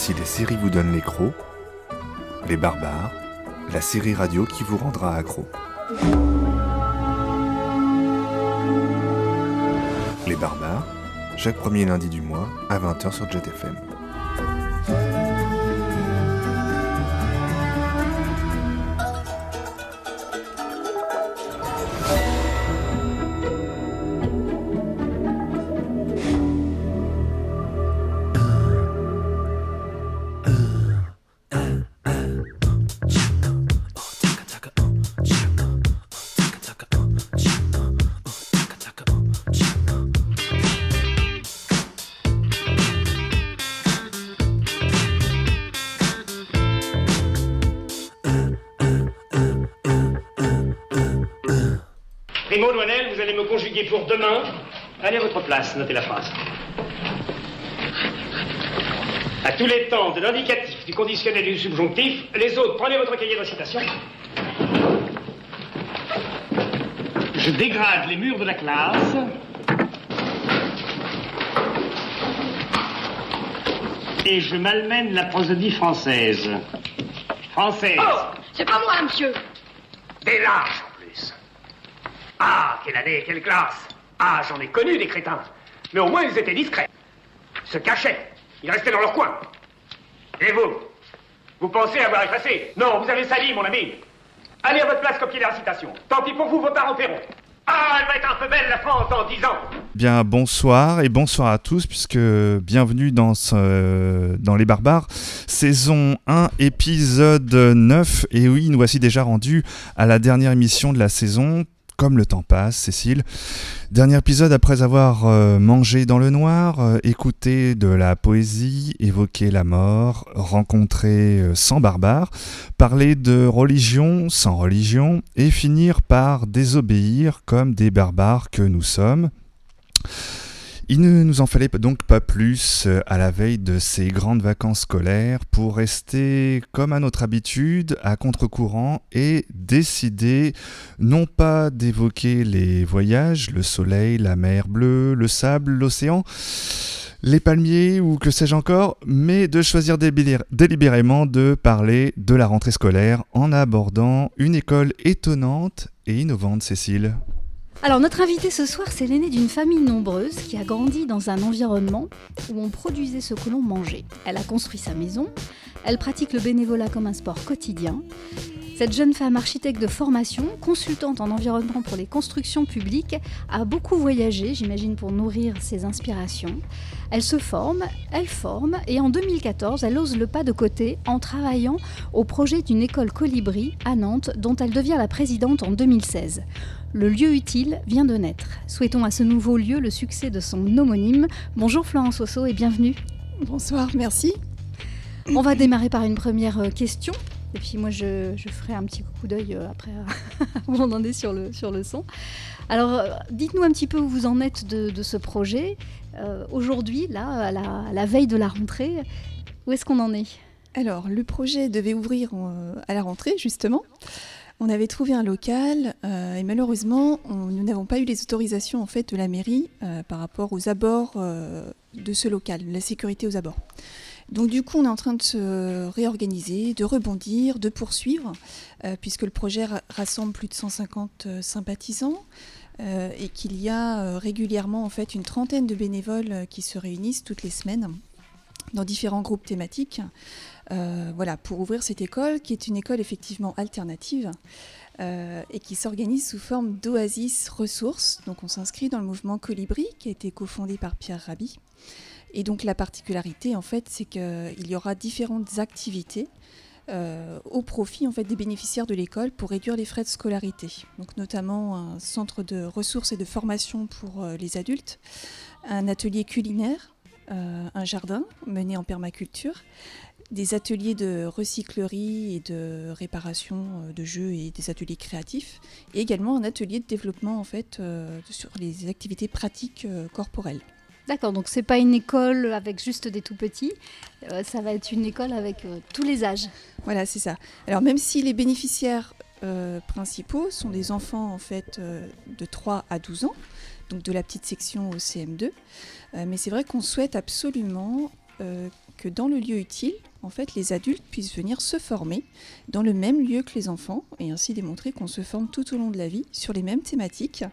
Si les séries vous donnent les crocs, Les Barbares, la série radio qui vous rendra accro. Les Barbares, chaque premier lundi du mois à 20h sur JetFM. L'indicatif, du conditionnel et du subjonctif, les autres, prenez votre cahier de citation. Je dégrade les murs de la classe. Et je malmène la prosodie française. Française. Oh C'est pas moi, monsieur Des lâches en plus. Ah, quelle année, quelle classe. Ah, j'en ai connu des crétins. Mais au moins ils étaient discrets. Se cachaient. Ils restaient dans leur coin. Et vous? Vous pensez avoir effacé? Non, vous avez sali, mon ami. Allez à votre place copier la citation. Tant pis pour vous, vos parents paieront. Ah, elle va être un peu belle, la France, dans dix ans. Bien, bonsoir et bonsoir à tous, puisque bienvenue dans, ce- dans Les Barbares, saison 1, épisode 9. Et oui, nous voici déjà rendus à la dernière émission de la saison. Comme le temps passe, Cécile. Dernier épisode après avoir euh, mangé dans le noir, euh, écouté de la poésie, évoqué la mort, rencontré euh, sans barbare, parler de religion sans religion et finir par désobéir comme des barbares que nous sommes. Il ne nous en fallait donc pas plus euh, à la veille de ces grandes vacances scolaires pour rester comme à notre habitude à contre-courant et décider non pas d'évoquer les voyages, le soleil, la mer bleue, le sable, l'océan, les palmiers ou que sais-je encore, mais de choisir délibér- délibérément de parler de la rentrée scolaire en abordant une école étonnante et innovante, Cécile. Alors notre invitée ce soir, c'est l'aînée d'une famille nombreuse qui a grandi dans un environnement où on produisait ce que l'on mangeait. Elle a construit sa maison, elle pratique le bénévolat comme un sport quotidien. Cette jeune femme architecte de formation, consultante en environnement pour les constructions publiques, a beaucoup voyagé, j'imagine, pour nourrir ses inspirations. Elle se forme, elle forme, et en 2014, elle ose le pas de côté en travaillant au projet d'une école colibri à Nantes, dont elle devient la présidente en 2016. Le lieu utile vient de naître. Souhaitons à ce nouveau lieu le succès de son homonyme. Bonjour Florence Osso et bienvenue. Bonsoir, merci. On va démarrer par une première euh, question. Et puis moi, je, je ferai un petit coup d'œil euh, après, où on en est sur le, sur le son. Alors, euh, dites-nous un petit peu où vous en êtes de, de ce projet. Euh, Aujourd'hui, là, à la, à la veille de la rentrée, où est-ce qu'on en est? Alors, le projet devait ouvrir à la rentrée, justement. On avait trouvé un local euh, et malheureusement, nous n'avons pas eu les autorisations en fait de la mairie euh, par rapport aux abords euh, de ce local, la sécurité aux abords. Donc du coup, on est en train de se réorganiser, de rebondir, de poursuivre, puisque le projet ra- rassemble plus de 150 euh, sympathisants et qu'il y a régulièrement en fait une trentaine de bénévoles qui se réunissent toutes les semaines dans différents groupes thématiques. euh, voilà, pour ouvrir cette école, qui est une école effectivement alternative euh, et qui s'organise sous forme d'oasis ressources. Donc on s'inscrit dans le mouvement Colibri, qui a été cofondé par Pierre Rabhi. Et donc la particularité, en fait, c'est qu'il y aura différentes activités euh, au profit en fait des bénéficiaires de l'école pour réduire les frais de scolarité. Donc notamment un centre de ressources et de formation pour les adultes, un atelier culinaire, un jardin mené en permaculture, des ateliers de recyclerie et de réparation euh, de jeux et des ateliers créatifs, et également un atelier de développement en fait euh, sur les activités pratiques euh, corporelles. D'accord, donc c'est pas une école avec juste des tout petits, euh, ça va être une école avec euh, tous les âges. Voilà, c'est ça. Alors même si les bénéficiaires euh, principaux sont des enfants en fait euh, de 3 à 12 ans, donc de la petite section au CM2, euh, mais c'est vrai qu'on souhaite absolument euh, que dans le lieu utile, en fait, les adultes puissent venir se former dans le même lieu que les enfants et ainsi démontrer qu'on se forme tout au long de la vie sur les mêmes thématiques.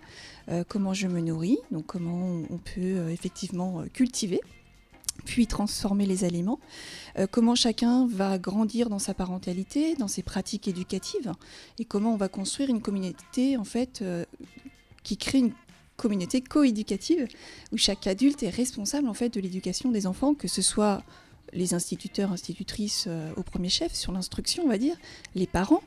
Euh, comment je me nourris, donc comment on peut effectivement cultiver puis transformer les aliments, comment chacun va grandir dans sa parentalité, dans ses pratiques éducatives, et comment on va construire une communauté en fait qui crée une communauté coéducative où chaque adulte est responsable en fait de l'éducation des enfants, que ce soit les instituteurs, institutrices euh, au premier chef sur l'instruction, on va dire, les parents,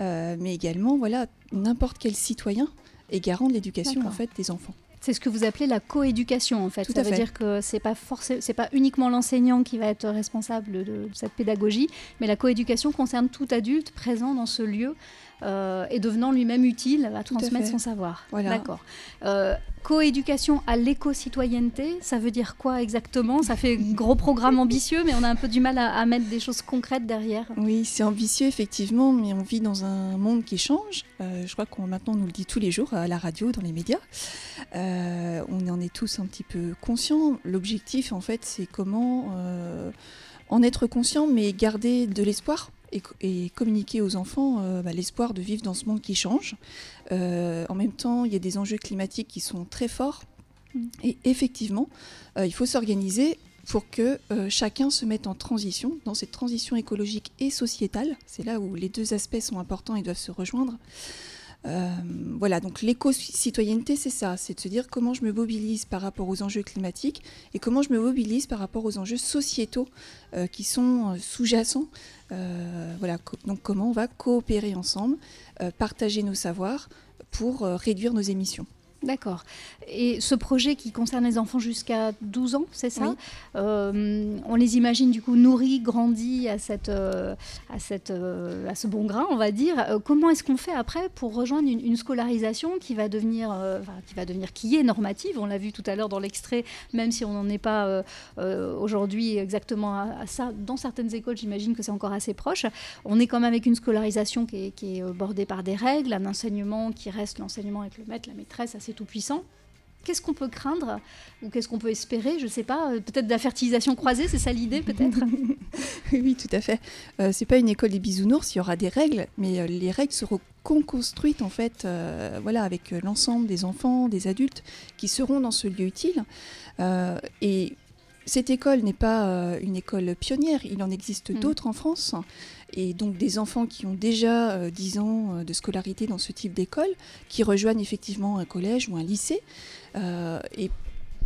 euh, mais également voilà n'importe quel citoyen est garant de l'éducation en fait des enfants. C'est ce que vous appelez la coéducation en fait. Ça veut dire que c'est pas forcément, c'est pas uniquement l'enseignant qui va être responsable de cette pédagogie, mais la coéducation concerne tout adulte présent dans ce lieu euh, et devenant lui-même utile à transmettre son savoir. D'accord. Euh, coéducation à l'éco-citoyenneté, ça veut dire quoi exactement? Ça fait gros programme ambitieux, mais on a un peu du mal à, mettre des choses concrètes derrière. Oui, c'est ambitieux effectivement, mais on vit dans un monde qui change. Euh, je crois qu'on maintenant nous le dit tous les jours à la radio, dans les médias. on en est tous un petit peu conscients. L'objectif, en fait, c'est comment en être conscient, mais garder de l'espoir et, communiquer aux enfants euh, bah, l'espoir de vivre dans ce monde qui change. Euh, en même temps, il y a des enjeux climatiques qui sont très forts. Mm. Et effectivement, euh, il faut s'organiser pour que chacun se mette en transition, dans cette transition écologique et sociétale. C'est là où les deux aspects sont importants et doivent se rejoindre. Euh, voilà, donc l'éco-citoyenneté, c'est ça, c'est de se dire comment je me mobilise par rapport aux enjeux climatiques et comment je me mobilise par rapport aux enjeux sociétaux euh, qui sont euh, sous-jacents. voilà, donc comment on va coopérer ensemble, partager nos savoirs pour réduire nos émissions. D'accord. Et ce projet qui concerne les enfants jusqu'à 12 ans, c'est ça euh, On les imagine du coup nourris, grandis à, cette, euh, à, cette, euh, à ce bon grain, on va dire. comment est-ce qu'on fait après pour rejoindre une, scolarisation qui va, devenir, qui va devenir, qui est normative? On l'a vu tout à l'heure dans l'extrait, même si on n'en est pas aujourd'hui exactement à, ça. Dans certaines écoles, j'imagine que c'est encore assez proche. On est quand même avec une scolarisation qui est, qui est bordée par des règles, un enseignement qui reste l'enseignement avec le maître, la maîtresse, assez tout puissant. Qu'est-ce qu'on peut craindre ou qu'est-ce qu'on peut espérer Je ne sais pas, euh, peut-être de la fertilisation croisée, c'est ça l'idée peut-être Oui, tout à fait. Euh, c'est pas une école des bisounours, il y aura des règles, mais euh, les règles seront construites en fait, euh, voilà, avec l'ensemble des enfants, des adultes qui seront dans ce lieu utile. et cette école n'est pas une école pionnière, il en existe mm. d'autres en France et donc des enfants qui ont déjà 10 euh, ans euh, de scolarité dans ce type d'école, qui rejoignent effectivement un collège ou un lycée. Euh, et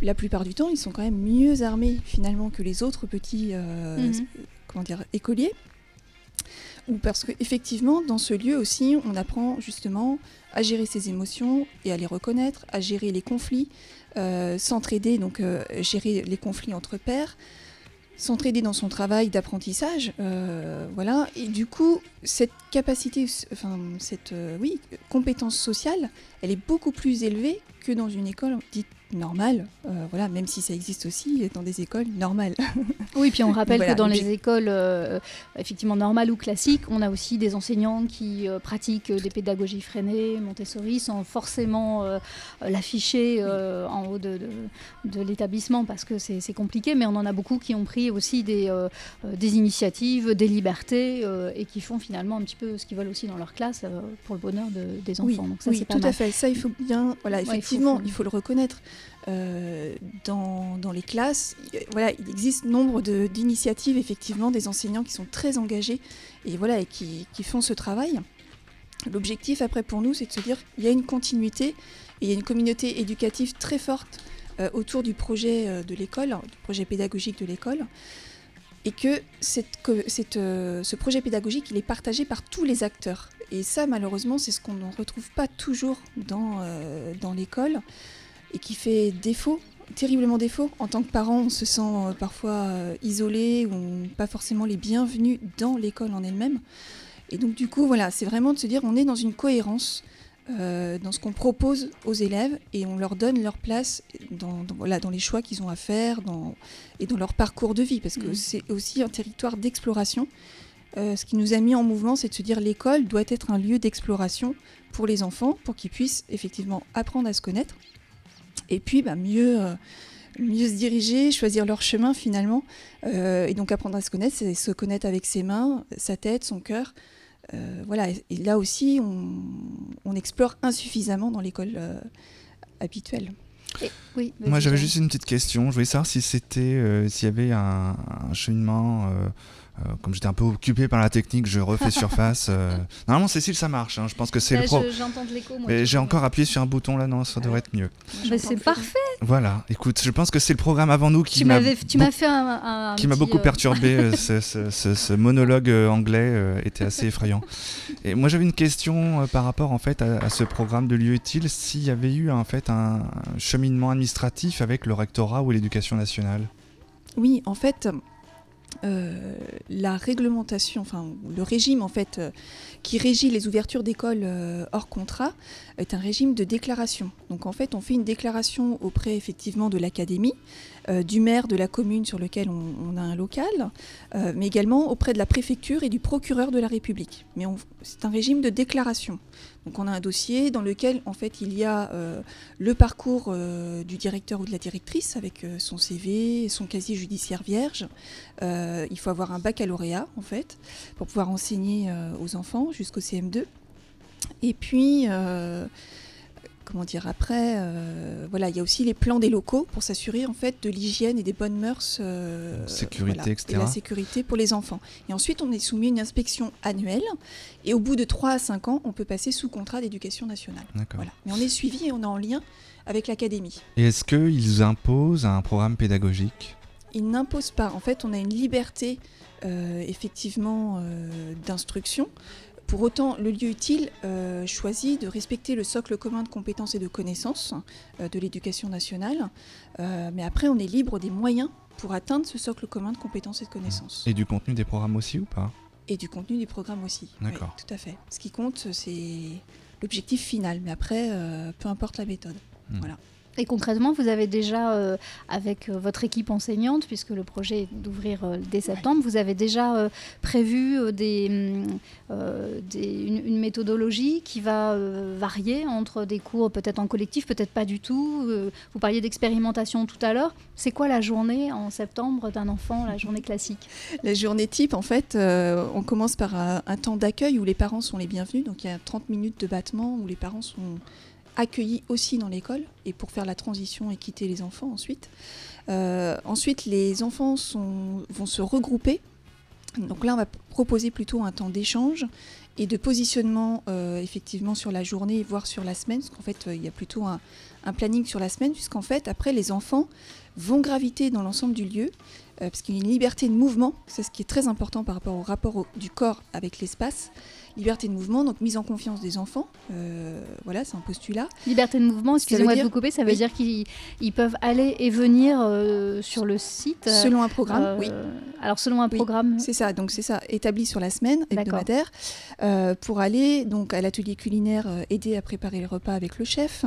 la plupart du temps, ils sont quand même mieux armés finalement que les autres petits mhm. comment dire, écoliers. Ou parce qu'effectivement, dans ce lieu aussi, on apprend justement à gérer ses émotions et à les reconnaître, à gérer les conflits, s'entraider, donc gérer les conflits entre pairs, s'entraider dans son travail d'apprentissage, euh, voilà. Et du coup, cette capacité, enfin cette euh, oui compétence sociale, elle est beaucoup plus élevée que dans une école dite normale, euh, voilà, même si ça existe aussi dans des écoles normales. Oui, puis on rappelle que dans les écoles euh, effectivement normales ou classiques, on a aussi des enseignants qui euh, pratiquent des pédagogies freinées, Montessori, sans forcément l'afficher en haut de, de, l'établissement parce que c'est compliqué, mais on en a beaucoup qui ont pris aussi des, des initiatives, des libertés et qui font finalement un petit peu ce qu'ils veulent aussi dans leur classe pour le bonheur des enfants. Oui, Donc ça, oui tout à fait. Ça, il faut bien, voilà, effectivement, il faut le reconnaître. Euh, dans, les classes, voilà, il existe nombre d'initiatives effectivement des enseignants qui sont très engagés et voilà et qui, qui font ce travail. L'objectif après pour nous, c'est de se dire qu'il y a une continuité et il y a une communauté éducative très forte euh, autour du projet euh, de l'école, du projet pédagogique de l'école, et que, cette, que cette, ce projet pédagogique, il est partagé par tous les acteurs. Et ça, malheureusement, c'est ce qu'on ne retrouve pas toujours dans, dans l'école et qui fait défaut, terriblement défaut. En tant que parent, on se sent euh, parfois euh, isolé ou pas forcément les bienvenus dans l'école en elle-même. Et donc du coup, voilà, c'est vraiment de se dire on est dans une cohérence euh, dans ce qu'on propose aux élèves et on leur donne leur place dans, voilà, dans les choix qu'ils ont à faire dans, et dans leur parcours de vie, parce que mmh. c'est aussi un territoire d'exploration. ce qui nous a mis en mouvement, c'est de se dire l'école doit être un lieu d'exploration pour les enfants, pour qu'ils puissent effectivement apprendre à se connaître, et puis bah, mieux, euh, mieux se diriger, choisir leur chemin finalement. et donc apprendre à se connaître, c'est se connaître avec ses mains, sa tête, son cœur. voilà, et là aussi, on, explore insuffisamment dans l'école habituelle. oui, Moi, j'avais juste une petite question. Je voulais savoir si c'était, s'il y avait un, un cheminement euh, comme j'étais un peu occupé par la technique, je refais surface. Euh. Normalement, Cécile, ça marche. Hein. Je pense que c'est le pro. J'entends de l'écho. Mais j'ai encore appuyé sur un bouton là, non, ça devrait être mieux. c'est parfait. Voilà. Écoute, je pense que c'est le programme avant nous qui m'a. Tu m'as fait un. qui m'a beaucoup euh, perturbé. ce, ce, monologue anglais était assez effrayant. Et moi, j'avais une question par rapport en fait à, ce programme de lieu utile. S'il y avait eu en fait un cheminement administratif avec le rectorat ou l'éducation nationale? Oui, en fait, euh, la réglementation, enfin le régime en fait euh, qui régit les ouvertures d'écoles euh, hors contrat est un régime de déclaration. Donc en fait on fait une déclaration auprès effectivement de l'académie, du maire de la commune sur lequel on, a un local, mais également auprès de la préfecture et du procureur de la République. Mais c'est un régime de déclaration. Donc on a un dossier dans lequel en fait il y a euh, le parcours euh, du directeur ou de la directrice avec euh, son CV, son casier judiciaire vierge. il faut avoir un baccalauréat en fait pour pouvoir enseigner aux enfants jusqu'au CM2. Et puis comment dire après euh, voilà il y a aussi les plans des locaux pour s'assurer en fait de l'hygiène et des bonnes mœurs euh, sécurité etc et la sécurité pour les enfants. Et ensuite on est soumis à une inspection annuelle et au bout de 3 à 5 ans on peut passer sous contrat d'éducation nationale. Voilà. mais on est suivi et on est en lien avec l'académie. Et est-ce qu'ils imposent un programme pédagogique? Ils n'imposent pas. En fait on a une liberté euh, effectivement d'instruction pour autant, le lieu utile euh, choisit de respecter le socle commun de compétences et de connaissances euh, de l'éducation nationale, euh, mais après on est libre des moyens pour atteindre ce socle commun de compétences et de connaissances. Et du contenu des programmes aussi ou pas? Et du contenu du programme aussi. D'accord. tout à fait. Ce qui compte, c'est l'objectif final, mais après, peu importe la méthode. Hmm. Voilà. Et concrètement, vous avez déjà, euh, avec euh, votre équipe enseignante, puisque le projet est d'ouvrir euh, dès septembre, vous avez déjà prévu des, mm, une, méthodologie qui va varier entre des cours peut-être en collectif, peut-être pas du tout. vous parliez d'expérimentation tout à l'heure. C'est quoi la journée en septembre d'un enfant, la journée classique? La journée type, en fait, on commence par un, un temps d'accueil où les parents sont les bienvenus. Donc il y a 30 minutes de battement où les parents sont accueillis aussi dans l'école et pour faire la transition et quitter les enfants ensuite. Euh, ensuite, les enfants vont se regrouper. Donc là, on va proposer plutôt un temps d'échange et de positionnement euh, effectivement sur la journée, voire sur la semaine, parce qu'en fait, euh, il y a plutôt un, planning sur la semaine, puisqu'en fait, après, les enfants vont graviter dans l'ensemble du lieu, parce qu'il y a une liberté de mouvement, c'est ce qui est très important par rapport au rapport du corps avec l'espace liberté de mouvement, donc mise en confiance des enfants. Euh, voilà, c'est un postulat. Liberté de mouvement, excusez-moi de vous couper, ça veut dire qu'ils peuvent aller et venir euh, sur le site Selon un programme, euh, oui. Alors selon un programme. C'est ça, donc c'est ça, établi sur la semaine hebdomadaire, pour aller donc à l'atelier culinaire, aider à préparer le repas avec le chef,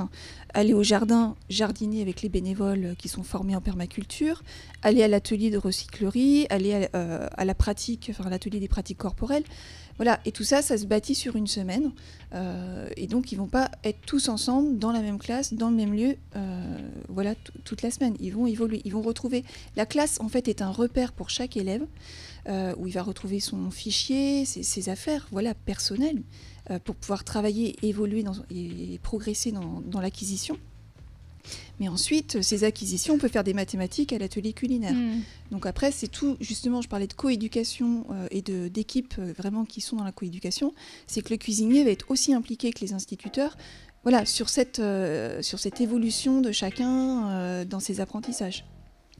aller au jardin, jardiner avec les bénévoles qui sont formés en permaculture, aller à l'atelier de recyclerie, aller à, à la pratique, enfin à l'atelier des pratiques corporelles. Voilà, et tout ça, ça se bâtit sur une semaine. Euh, et donc, ils vont pas être tous ensemble dans la même classe, dans le même lieu, euh, voilà, toute la semaine. Ils vont évoluer, ils vont retrouver. La classe, en fait, est un repère pour chaque élève, euh, où il va retrouver son fichier, ses, affaires, voilà, personnelles, pour pouvoir travailler, évoluer et progresser dans l'acquisition. Mais ensuite, ces acquisitions, on peut faire des mathématiques à l'atelier culinaire. Hmm. Donc après, c'est tout, justement, je parlais de coéducation euh, et d'équipes euh, vraiment qui sont dans la coéducation, c'est que le cuisinier va être aussi impliqué que les instituteurs voilà, sur, cette, euh, sur cette évolution de chacun dans ses apprentissages.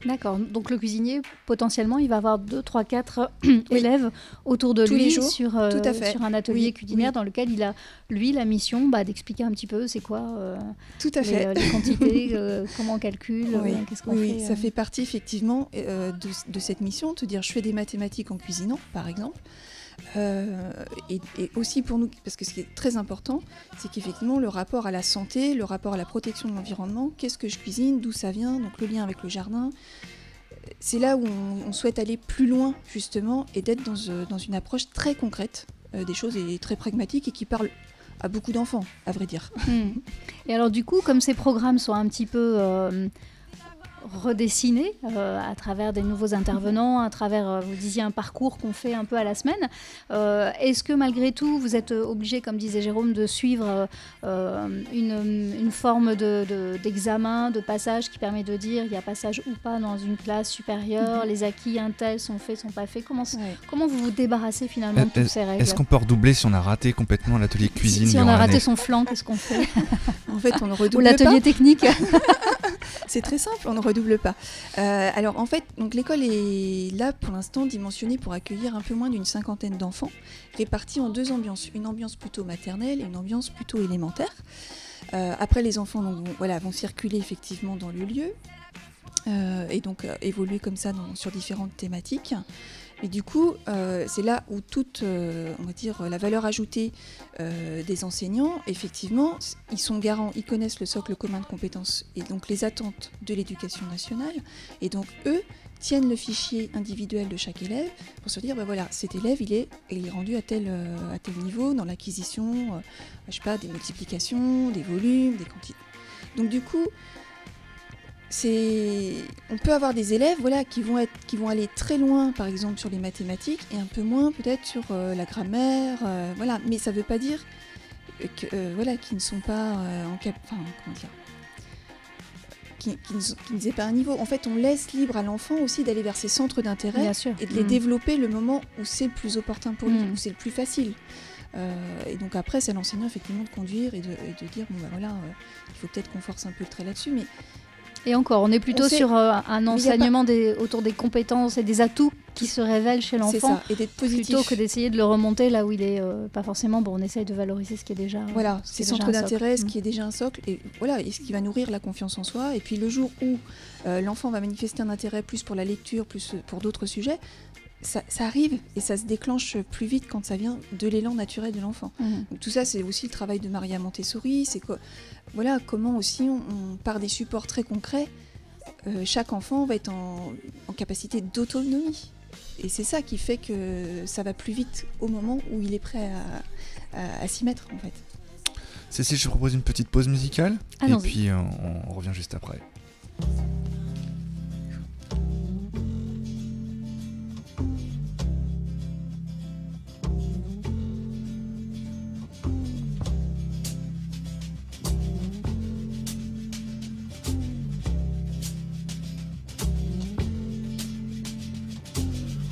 D'accord. Donc le cuisinier, potentiellement, il va avoir 2, 3, 4 élèves autour de lui sur, euh, sur un atelier culinaire dans lequel il a, lui, la mission bah, d'expliquer un petit peu c'est quoi euh, Tout à les, fait. Euh, les quantités, comment on calcule, qu'est-ce qu'on fait. Oui, ça fait partie effectivement de, de, cette mission, te dire je fais des mathématiques en cuisinant, par exemple. Euh, et, aussi pour nous, parce que ce qui est très important, c'est qu'effectivement le rapport à la santé, le rapport à la protection de l'environnement, qu'est-ce que je cuisine, d'où ça vient, donc le lien avec le jardin, c'est là où on, souhaite aller plus loin justement et d'être dans, euh, une approche très concrète euh, des choses et très pragmatique et qui parle à beaucoup d'enfants, à vrai dire. Hmm. Et alors du coup, comme ces programmes sont un petit peu redessiner euh, à travers des nouveaux intervenants, à travers, euh, vous disiez, un parcours qu'on fait un peu à la semaine. Euh, est-ce que malgré tout, vous êtes obligé, comme disait Jérôme, de suivre une, une, forme d'examen, de, de, passage qui permet de dire il y a passage ou pas dans une classe supérieure, mhm. les acquis intel sont faits, sont pas faits. Comment, comment vous vous débarrassez finalement de toutes ces règles Est-ce qu'on peut redoubler si on a raté complètement l'atelier cuisine Si, on a raté son flanc, qu'est-ce qu'on fait? En fait, on le redouble Ou l'atelier technique. C'est très simple, on ne redouble pas. Euh, alors en fait, donc l'école est là pour l'instant dimensionnée pour accueillir un peu moins d'une cinquantaine d'enfants, répartis en deux ambiances, une ambiance plutôt maternelle et une ambiance plutôt élémentaire. Euh, après, les enfants vont, circuler effectivement dans le lieu euh, et donc évoluer comme ça sur différentes thématiques. Et du coup, euh, c'est là où toute, euh, on va dire, la valeur ajoutée euh, des enseignants, effectivement, ils sont garants, ils connaissent le socle commun de compétences et donc les attentes de l'éducation nationale. Et donc, eux tiennent le fichier individuel de chaque élève pour se dire, ben voilà, cet élève, il est, il est rendu à tel, à tel niveau dans l'acquisition, je sais pas, des multiplications, des volumes, des quantités. Donc du coup, c'est on peut avoir des élèves voilà qui vont être qui vont aller très loin par exemple sur les mathématiques et un peu moins peut-être sur euh, la grammaire euh, voilà mais ça veut pas dire que euh, voilà qu'ils ne sont pas en cap enfin comment dire qui, qui, pas un niveau. En fait, on laisse libre à l'enfant aussi d'aller vers ses centres d'intérêt et de les mm. développer le moment où c'est le plus opportun pour lui, mm. où c'est le plus facile. et donc après, c'est l'enseignant effectivement de conduire et de, dire bon bah voilà, il faut peut-être qu'on force un peu le trait là-dessus, mais et encore, on est plutôt sur euh, un enseignement des, autour des compétences et des atouts qui se révèlent chez l'enfant. Plutôt que d'essayer de le remonter là où il est euh, pas forcément. Bon, on essaye de valoriser ce qui est déjà. Voilà, ses centres d'intérêt, ce qui est déjà un socle. Et voilà, et ce qui va nourrir la confiance en soi. Et puis le jour où euh, l'enfant va manifester un intérêt plus pour la lecture, plus pour d'autres sujets, ça, arrive et ça se déclenche plus vite quand ça vient de l'élan naturel de l'enfant. Mmh. Tout ça, c'est aussi le travail de Maria Montessori. C'est quoi voilà, comment aussi, on, par des supports très concrets, euh, chaque enfant va être en, capacité d'autonomie. Et c'est ça qui fait que ça va plus vite au moment où il est prêt à, s'y mettre, en fait. Cécile, je propose une petite pause musicale. et puis on revient juste après.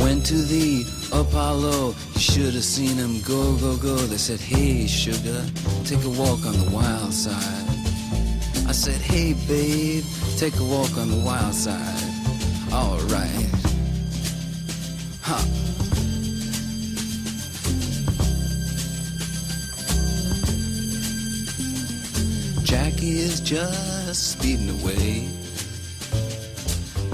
Went to the Apollo, you should have seen him go, go, go. They said, Hey, sugar, take a walk on the wild side. I said, Hey, babe, take a walk on the wild side. Alright. Huh. Jackie is just speeding away.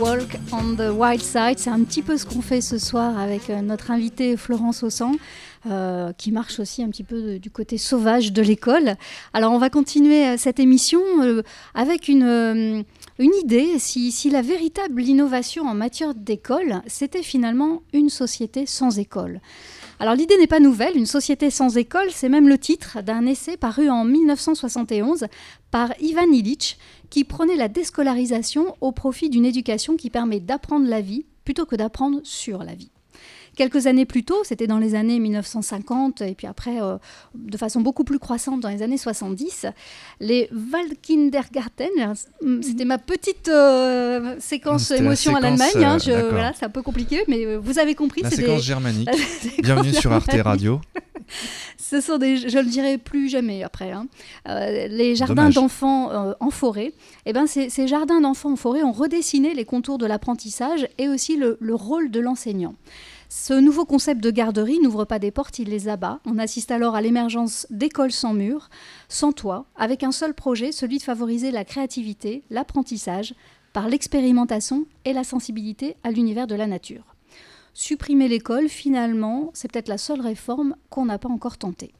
Walk on the Wild Side, c'est un petit peu ce qu'on fait ce soir avec euh, notre invitée Florence Ossan. Euh, qui marche aussi un petit peu du côté sauvage de l'école. Alors on va continuer euh, cette émission avec une, une idée, si, si, la véritable innovation en matière d'école, c'était finalement une société sans école. Alors l'idée n'est pas nouvelle, une société sans école, c'est même le titre d'un essai paru en 1971 par Ivan Illich, qui prenait la déscolarisation au profit d'une éducation qui permet d'apprendre la vie plutôt que d'apprendre sur la vie. Quelques années plus tôt, c'était dans les années 1950 et puis après euh, de façon beaucoup plus croissante dans les années 70, les Waldkindergarten, c'était ma petite euh, séquence émotion à l'Allemagne, hein, euh, voilà, c'est un peu compliqué, mais vous avez compris. La séquence des... germanique. Bienvenue sur Arte Radio. Ce sont des, je le dirai plus jamais après, hein. euh, les jardins d'enfants euh, en forêt. Eh ben, ces, ces jardins d'enfants en forêt ont redessiné les contours de l'apprentissage et aussi le, le rôle de l'enseignant. Ce nouveau concept de garderie n'ouvre pas des portes, il les abat. On assiste alors à l'émergence d'écoles sans murs, sans toit, avec un seul projet, celui de favoriser la créativité, l'apprentissage, par l'expérimentation et la sensibilité à l'univers de la nature. Supprimer l'école, finalement, c'est peut-être la seule réforme qu'on n'a pas encore tentée.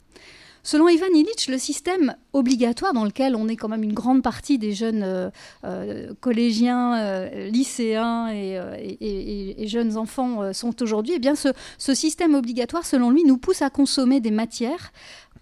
Selon Ivan Illich, le système obligatoire dans lequel on est quand même une grande partie des jeunes euh, euh, collégiens, euh, lycéens et, jeunes enfants sont aujourd'hui, eh bien ce, système obligatoire, selon lui, nous pousse à consommer des matières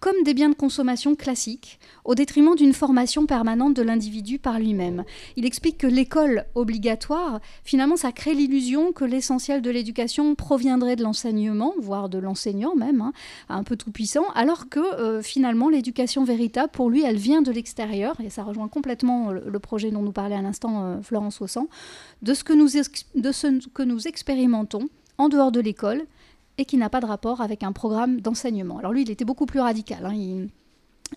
comme des biens de consommation classiques, au détriment d'une formation permanente de l'individu par lui-même. Il explique que l'école obligatoire, finalement, ça crée l'illusion que l'essentiel de l'éducation proviendrait de l'enseignement, voire de l'enseignant même, hein, un peu tout-puissant, alors que euh, finalement, l'éducation véritable, pour lui, elle vient de l'extérieur, et ça rejoint complètement le, projet dont nous parlait à l'instant euh, Florence nous, de ce que nous expérimentons en dehors de l'école, et qui n'a pas de rapport avec un programme d'enseignement. Alors lui, il était beaucoup plus radical. Hein,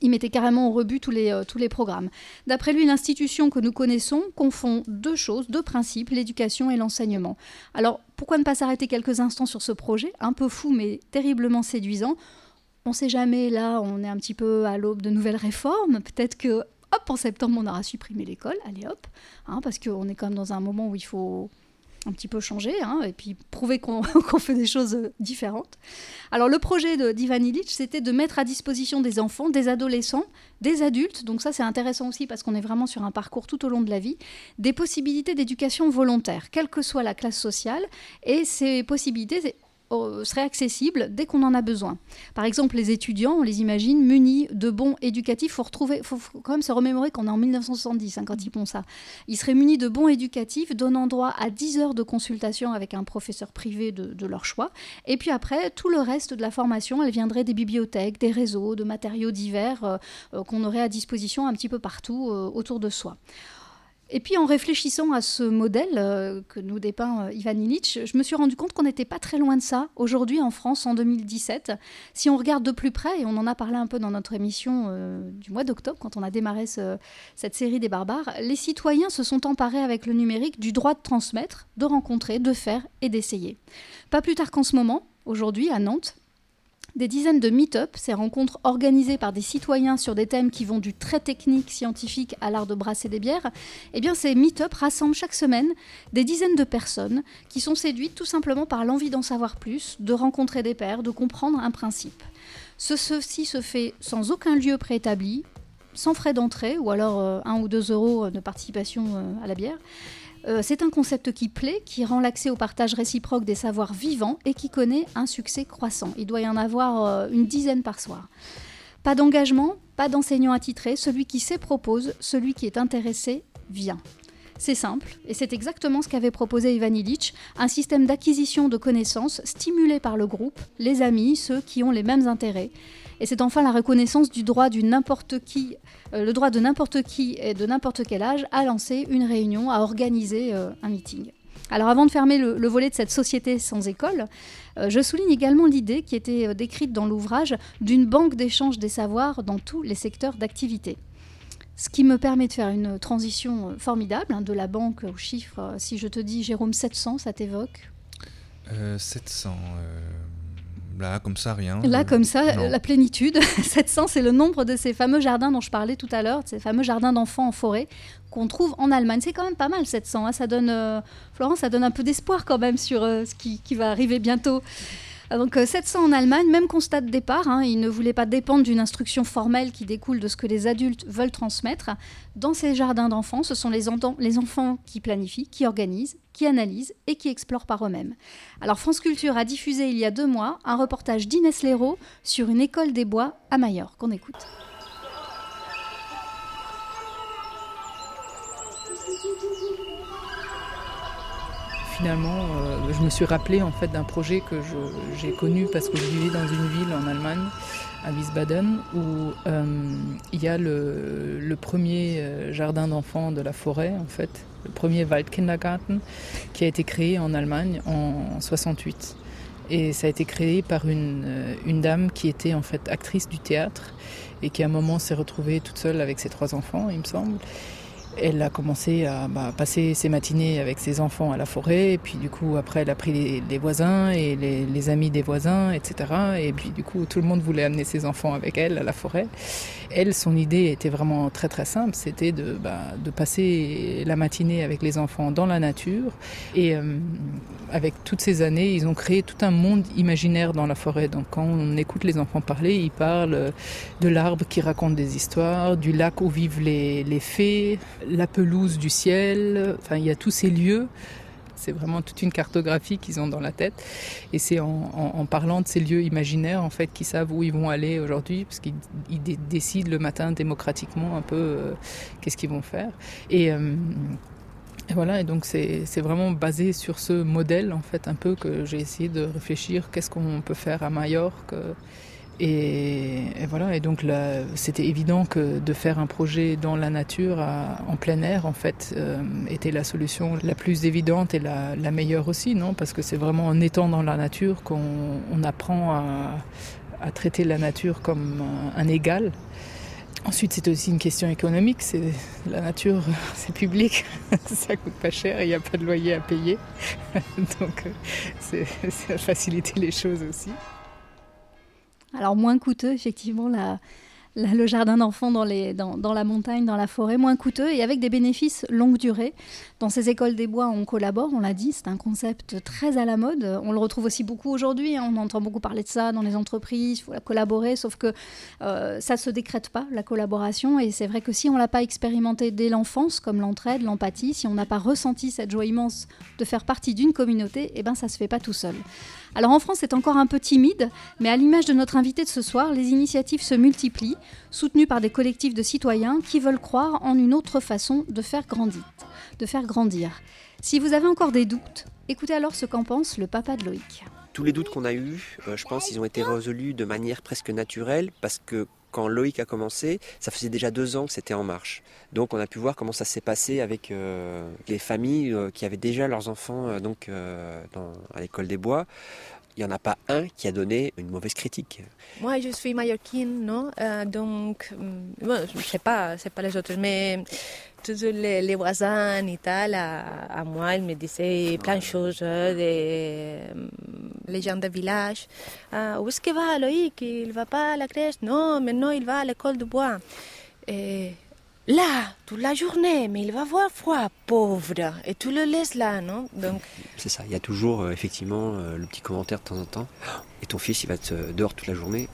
il, mettait carrément au rebut tous les, euh, tous les programmes. D'après lui, l'institution que nous connaissons confond deux choses, deux principes, l'éducation et l'enseignement. Alors pourquoi ne pas s'arrêter quelques instants sur ce projet, un peu fou mais terriblement séduisant? On ne sait jamais, là, on est un petit peu à l'aube de nouvelles réformes. Peut-être que, hop, en septembre, on aura supprimé l'école, allez hop, hein, parce qu'on est quand même dans un moment où il faut un petit peu changer hein, et puis prouver qu'on qu fait des choses différentes. Alors le projet d'Ivan Illich, c'était de mettre à disposition des enfants, des adolescents, des adultes, donc ça c'est intéressant aussi parce qu'on est vraiment sur un parcours tout au long de la vie, des possibilités d'éducation volontaire, quelle que soit la classe sociale, et ces possibilités serait accessible dès qu'on en a besoin. Par exemple, les étudiants, on les imagine munis de bons éducatifs. Il faut, quand même se remémorer qu'on est en 1970 hein, quand ils font ça. Ils seraient munis de bons éducatifs, donnant droit à 10 heures de consultation avec un professeur privé de, de, leur choix. Et puis après, tout le reste de la formation, elle viendrait des bibliothèques, des réseaux, de matériaux divers euh, euh, qu'on aurait à disposition un petit peu partout euh, autour de soi. Et puis en réfléchissant à ce modèle euh, que nous dépeint euh, Ivan Illich, je me suis rendu compte qu'on n'était pas très loin de ça aujourd'hui en France en 2017. Si on regarde de plus près, et on en a parlé un peu dans notre émission euh, du mois d'octobre quand on a démarré cette série des barbares, les citoyens se sont emparés avec le numérique du droit de transmettre, de rencontrer, de faire et d'essayer. Pas plus tard qu'en ce moment, aujourd'hui à Nantes, des dizaines de meet-up, ces rencontres organisées par des citoyens sur des thèmes qui vont du très technique scientifique à l'art de brasser des bières, eh bien ces meet-up rassemblent chaque semaine des dizaines de personnes qui sont séduites tout simplement par l'envie d'en savoir plus, de rencontrer des pairs, de comprendre un principe. ceci se fait sans aucun lieu préétabli, sans frais d'entrée ou alors euh, un ou deux euros de participation euh, à la bière. Euh, c'est un concept qui plaît, qui rend l'accès au partage réciproque des savoirs vivants et qui connaît un succès croissant. Il doit y en avoir euh, une dizaine par soir. Pas d'engagement, pas d'enseignant attitré, celui qui sait propose, celui qui est intéressé vient. C'est simple, et c'est exactement ce qu'avait proposé Ivan Illich, un système d'acquisition de connaissances stimulé par le groupe, les amis, ceux qui ont les mêmes intérêts. Et c'est enfin la reconnaissance du droit du n'importe qui, euh, le droit de n'importe qui et de n'importe quel âge à lancer une réunion, à organiser euh, un meeting. Alors avant de fermer le, volet de cette société sans école, euh, je souligne également l'idée qui était décrite dans l'ouvrage d'une banque d'échange des savoirs dans tous les secteurs d'activité. Ce qui me permet de faire une transition euh, formidable hein, de la banque au chiffre. Euh, si je te dis, Jérôme, 700, ça t'évoque 700. Euh, là, comme ça, rien. Là, comme ça, la plénitude. 700, c'est le nombre de ces fameux jardins dont je parlais tout à l'heure, ces fameux jardins d'enfants en forêt qu'on trouve en Allemagne. C'est quand même pas mal, 700. Hein. Ça donne, Florence, ça donne un peu d'espoir quand même sur ce qui, qui, va arriver bientôt. Ah, donc 700 euh, en Allemagne, même constat de départ, hein, ils ne voulaient pas dépendre d'une instruction formelle qui découle de ce que les adultes veulent transmettre. Dans ces jardins d'enfants, ce sont les, enfants qui planifient, qui organisent, qui analysent et qui explorent par eux-mêmes. Alors France Culture a diffusé il y a deux mois un reportage d'Inès Léraud sur une école des bois à Majorque. qu'on écoute. finalement, euh, je me suis rappelé en fait d'un projet que j'ai connu parce que je vivais dans une ville en Allemagne, à Wiesbaden, où euh, il y a le, premier euh, jardin d'enfants de la forêt, en fait, le premier Waldkindergarten, qui a été créé en Allemagne en 68. Et ça a été créé par une, une dame qui était en fait actrice du théâtre et qui à un moment s'est retrouvée toute seule avec ses trois enfants, il me semble. Elle a commencé à bah, passer ses matinées avec ses enfants à la forêt, et puis du coup après elle a pris les, voisins et les, amis des voisins, etc. Et puis du coup tout le monde voulait amener ses enfants avec elle à la forêt. Elle, son idée était vraiment très très simple, c'était de, bah, de passer la matinée avec les enfants dans la nature. Et euh, avec toutes ces années, ils ont créé tout un monde imaginaire dans la forêt. Donc quand on écoute les enfants parler, ils parlent de l'arbre qui raconte des histoires, du lac où vivent les, les fées, la pelouse du ciel, enfin il y a tous ces lieux. C'est vraiment toute une cartographie qu'ils ont dans la tête. Et c'est en, parlant de ces lieux imaginaires, en fait, qu'ils savent où ils vont aller aujourd'hui, parce qu'ils décident le matin démocratiquement un peu euh, qu'est-ce qu'ils vont faire. Et, euh, et voilà, et donc c'est vraiment basé sur ce modèle, en fait, un peu que j'ai essayé de réfléchir, qu'est-ce qu'on peut faire à Majorque et, voilà, et donc c'était évident que de faire un projet dans la nature, en plein air, en fait, euh, était la solution la plus évidente et la, meilleure aussi, non? Parce que c'est vraiment en étant dans la nature qu'on apprend à, traiter la nature comme un, égal. Ensuite, c'est aussi une question économique. C'est la nature, c'est public, ça coûte pas cher, il n'y a pas de loyer à payer, donc c'est faciliter les choses aussi. Alors moins coûteux, effectivement, le jardin d'enfants dans, la montagne, dans la forêt, moins coûteux et avec des bénéfices longue durée. Dans ces écoles des bois, on collabore, on l'a dit, c'est un concept très à la mode. On le retrouve aussi beaucoup aujourd'hui, hein. on entend beaucoup parler de ça dans les entreprises, il faut collaborer, sauf que euh, ça ne se décrète pas, la collaboration. Et c'est vrai que si on ne l'a pas expérimenté dès l'enfance, comme l'entraide, l'empathie, si on n'a pas ressenti cette joie immense de faire partie d'une communauté, eh ben, ça ne se fait pas tout seul. Alors en France, c'est encore un peu timide, mais à l'image de notre invité de ce soir, les initiatives se multiplient, soutenues par des collectifs de citoyens qui veulent croire en une autre façon de faire grandir. Si vous avez encore des doutes, écoutez alors ce qu'en pense le papa de Loïc. Tous les doutes qu'on a eus, euh, je pense, ils ont été résolus de manière presque naturelle parce que quand Loïc a commencé, ça faisait déjà deux ans que c'était en marche. Donc on a pu voir comment ça s'est passé avec euh, les familles euh, qui avaient déjà leurs enfants euh, donc, à l'école des bois. Il n'y en a pas un qui a donné une mauvaise critique. Moi, je suis mallorquine, non Donc, bon, je ne sais pas, c'est pas les autres, mais tous les, voisins et à, moi, ils me disaient plein de choses, des, les gens du village. où est-ce qu'il va, Loïc? Il va pas à la crèche? Non, mais non, il va à l'école de bois. Et là, toute la journée, mais il va avoir froid, pauvre. Et tu le laisses là, non Donc... C'est ça, il y a toujours euh, effectivement euh, le petit commentaire de temps en temps. Et ton fils, il va être dehors toute la journée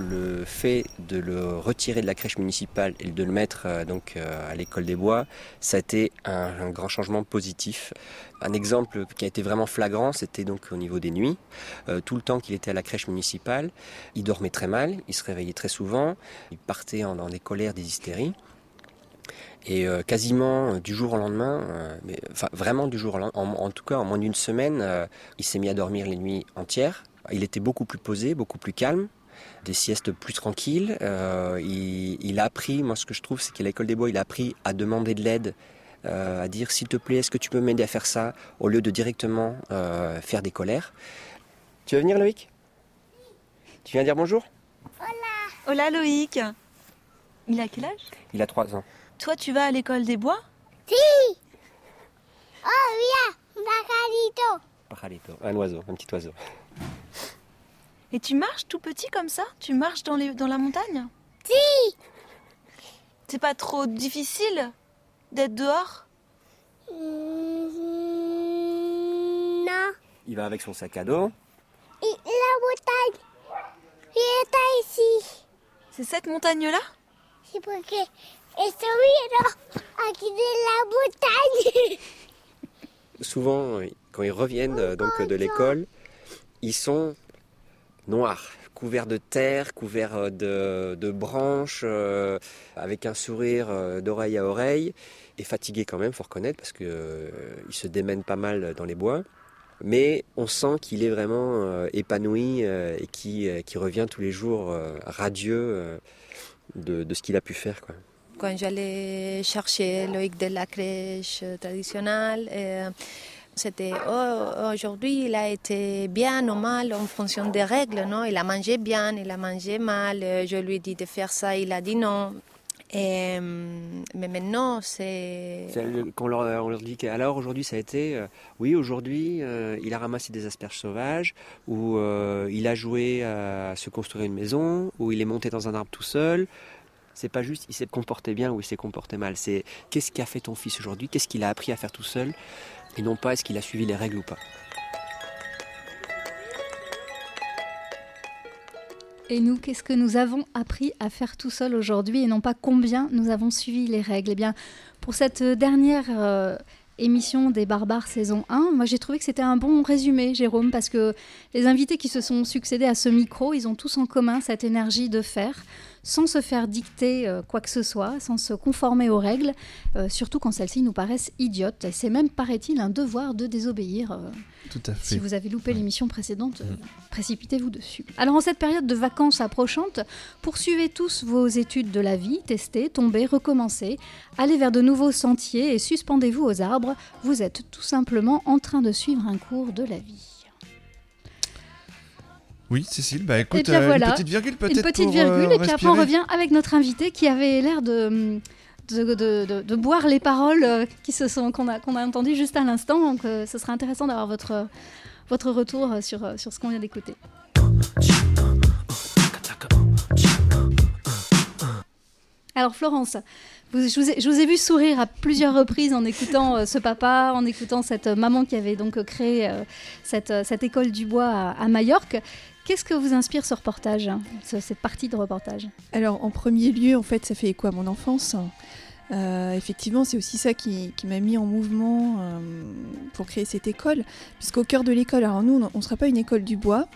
le fait de le retirer de la crèche municipale et de le mettre euh, donc euh, à l'école des bois, ça a été un, grand changement positif. Un exemple qui a été vraiment flagrant, c'était donc au niveau des nuits. Euh, tout le temps qu'il était à la crèche municipale, il dormait très mal, il se réveillait très souvent, il partait en, des colères, des hystéries. Et quasiment du jour au lendemain, mais, vraiment du jour au lendemain, en, en tout cas en moins d'une semaine, il s'est mis à dormir les nuits entières. Il était beaucoup plus posé, beaucoup plus calme des siestes plus tranquilles. Euh, il, a appris, moi ce que je trouve, c'est qu'à l'école des bois, il a appris à demander de l'aide, euh, à dire s'il te plaît, est-ce que tu peux m'aider à faire ça, au lieu de directement euh, faire des colères. Tu veux venir Loïc? Tu viens dire bonjour? Hola Hola Loïc Il a quel âge? Il a 3 ans. Toi, tu vas à l'école des bois? Si Oh, oui, un pajarito. un oiseau, un petit oiseau. Et tu marches tout petit comme ça? Tu marches dans, les, dans la montagne? Si C'est pas trop difficile d'être dehors? Non. Il va avec son sac à dos. Et la montagne, il est ici. C'est cette montagne-là? C'est parce que et celui-là a quitté la montagne. Souvent, quand ils reviennent euh, donc de l'école, ils sont noir, couvert de terre, couvert euh, de, branches, euh, avec un sourire euh, d'oreille à oreille, et fatigué quand même, faut reconnaître, parce qu'il il se démène pas mal dans les bois. Mais on sent qu'il est vraiment épanoui et qui, revient tous les jours radieux de, ce qu'il a pu faire. Quand j'allais chercher Loïc de la crèche traditionnelle, c'était oh, aujourd'hui il a été bien ou mal en fonction des règles, non? Il a mangé bien, il a mangé mal. Je lui ai dit de faire ça, il a dit non. Et, mais maintenant, c'est. Quand on leur, on leur dit alors aujourd'hui ça a été, euh, oui, aujourd'hui euh, il a ramassé des asperges sauvages, ou euh, il a joué à se construire une maison, ou il est monté dans un arbre tout seul. C'est pas juste il s'est comporté bien ou il s'est comporté mal. C'est qu'est-ce qu'a fait ton fils aujourd'hui, qu'est-ce qu'il a appris à faire tout seul? Et non pas est-ce qu'il a suivi les règles ou pas. Et nous, qu'est-ce que nous avons appris à faire tout seul aujourd'hui et non pas combien nous avons suivi les règles? Eh bien, pour cette dernière euh, émission des Barbares saison 1, moi j'ai trouvé que c'était un bon résumé, Jérôme, parce que les invités qui se sont succédés à ce micro, ils ont tous en commun cette énergie de faire, sans se faire dicter euh, quoi que ce soit, sans se conformer aux règles, euh, surtout quand celles-ci nous paraissent idiotes. Et c'est même, paraît-il, un devoir de désobéir. Euh, Tout à fait. Si vous avez loupé l'émission précédente, mm. précipitez-vous dessus. Alors en cette période de vacances approchantes, poursuivez tous vos études de la vie, testez, tombez, recommencez, allez vers de nouveaux sentiers et suspendez-vous aux arbres. Vous êtes tout simplement en train de suivre un cours de la vie. Oui, Cécile, bah écoute, euh, une petite virgule peut-être. Une petite virgule, euh, et puis après on revient avec notre invité qui avait l'air de de, de, de, boire les paroles euh, qui se sont qu'on a, qu'on a entendues juste à l'instant. Donc ce sera intéressant d'avoir votre, votre retour sur, sur ce qu'on vient d'écouter. Alors Florence, je, vous ai, vu sourire à plusieurs reprises en écoutant euh, ce papa, en écoutant cette maman qui avait donc euh, créé cette, cette, école du bois à, à Majorque. Qu'est-ce que vous inspire ce reportage, cette partie de reportage? Alors en premier lieu, en fait, ça fait écho à mon enfance. effectivement, c'est aussi ça qui, m'a mis en mouvement pour créer cette école, puisqu'au cœur de l'école, alors nous, on ne sera pas une école du bois,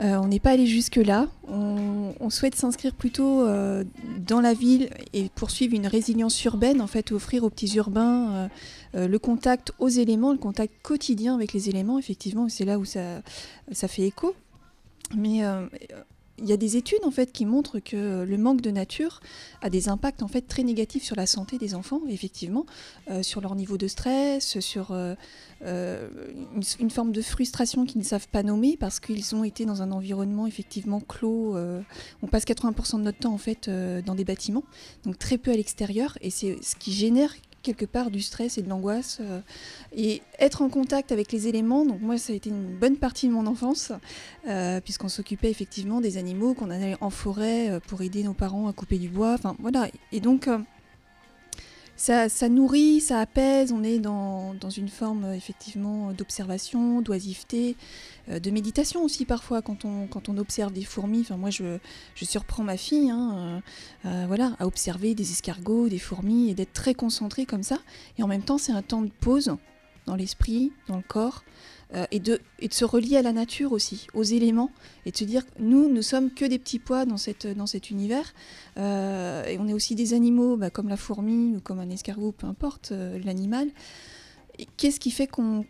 euh, on n'est pas allé jusque-là. On, souhaite s'inscrire plutôt euh, dans la ville et poursuivre une résilience urbaine, en fait, offrir aux petits urbains euh, le contact aux éléments, le contact quotidien avec les éléments, effectivement, c'est là où ça, ça fait écho. Mais il y a des études en fait qui montrent que le manque de nature a des impacts en fait très négatifs sur la santé des enfants, effectivement, euh, sur leur niveau de stress, sur euh, euh, une, une forme de frustration qu'ils ne savent pas nommer parce qu'ils ont été dans un environnement effectivement clos. euh, on passe 80% de notre temps en fait euh, dans des bâtiments, donc très peu à l'extérieur, et c'est ce qui génère quelque part du stress et de l'angoisse euh, et être en contact avec les éléments. Donc moi ça a été une bonne partie de mon enfance euh, puisqu'on s'occupait effectivement des animaux qu'on allait en forêt euh, pour aider nos parents à couper du bois. Enfin voilà. Et donc ça, nourrit, ça apaise, on est dans, dans une forme euh, effectivement d'observation, d'oisiveté, euh, de méditation aussi parfois quand on, quand on observe des fourmis. Enfin, moi je, je surprends ma fille hein, euh, voilà, à observer des escargots, des fourmis et d'être très concentrée comme ça. Et en même temps c'est un temps de pause dans l'esprit, dans le corps. Euh, et, de, et se relier à la nature aussi, aux éléments, et de se dire nous, nous sommes que des petits pois dans, cet univers, euh, et on est aussi des animaux, bah, comme la fourmi ou comme un escargot, peu importe euh, l'animal. Qu'est-ce qui fait qu'on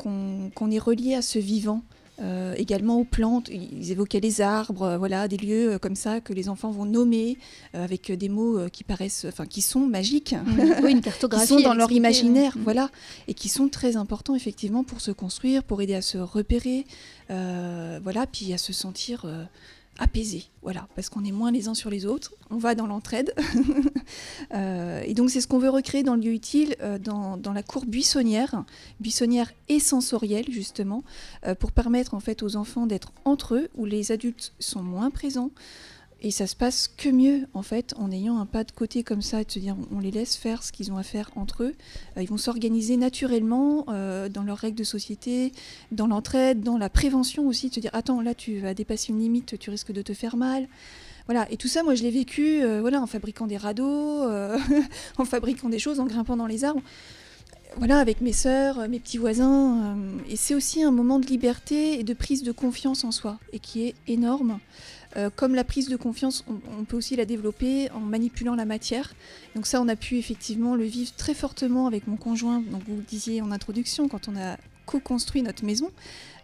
est relié à ce vivant? Euh, également aux plantes, ils évoquaient les arbres, euh, voilà, des lieux euh, comme ça que les enfants vont nommer avec des mots qui paraissent, enfin qui sont magiques. Oui, une cartographie qui sont dans leur imaginaire. Mhm. voilà, et qui sont très importants effectivement pour se construire, pour aider à se repérer, voilà, puis à se sentir apaisé, voilà, parce qu'on est moins les uns sur les autres, on va dans l'entraide, Euh, et donc c'est ce qu'on veut recréer dans le lieu utile, euh, dans, dans la cour buissonnière, buissonnière et sensorielle justement, euh, pour permettre en fait aux enfants d'être entre eux, où les adultes sont moins présents. Et ça se passe que mieux en fait en ayant un pas de côté comme ça et de se dire on les laisse faire ce qu'ils ont à faire entre eux. Euh, ils vont s'organiser naturellement euh, dans leurs règles de société, dans l'entraide, dans la prévention aussi, de se dire attends là tu vas dépasser une limite, tu risques de te faire mal. Voilà, et tout ça, moi je l'ai vécu euh, voilà, en fabriquant des radeaux, en fabriquant des choses, en grimpant dans les arbres. Voilà, avec mes sœurs, mes petits voisins. et c'est aussi un moment de liberté et de prise de confiance en soi, et qui est énorme. Euh, comme la prise de confiance, on, peut aussi la développer en manipulant la matière. Donc ça, on a pu effectivement le vivre très fortement avec mon conjoint. Donc vous le disiez en introduction, quand on a co-construit notre maison,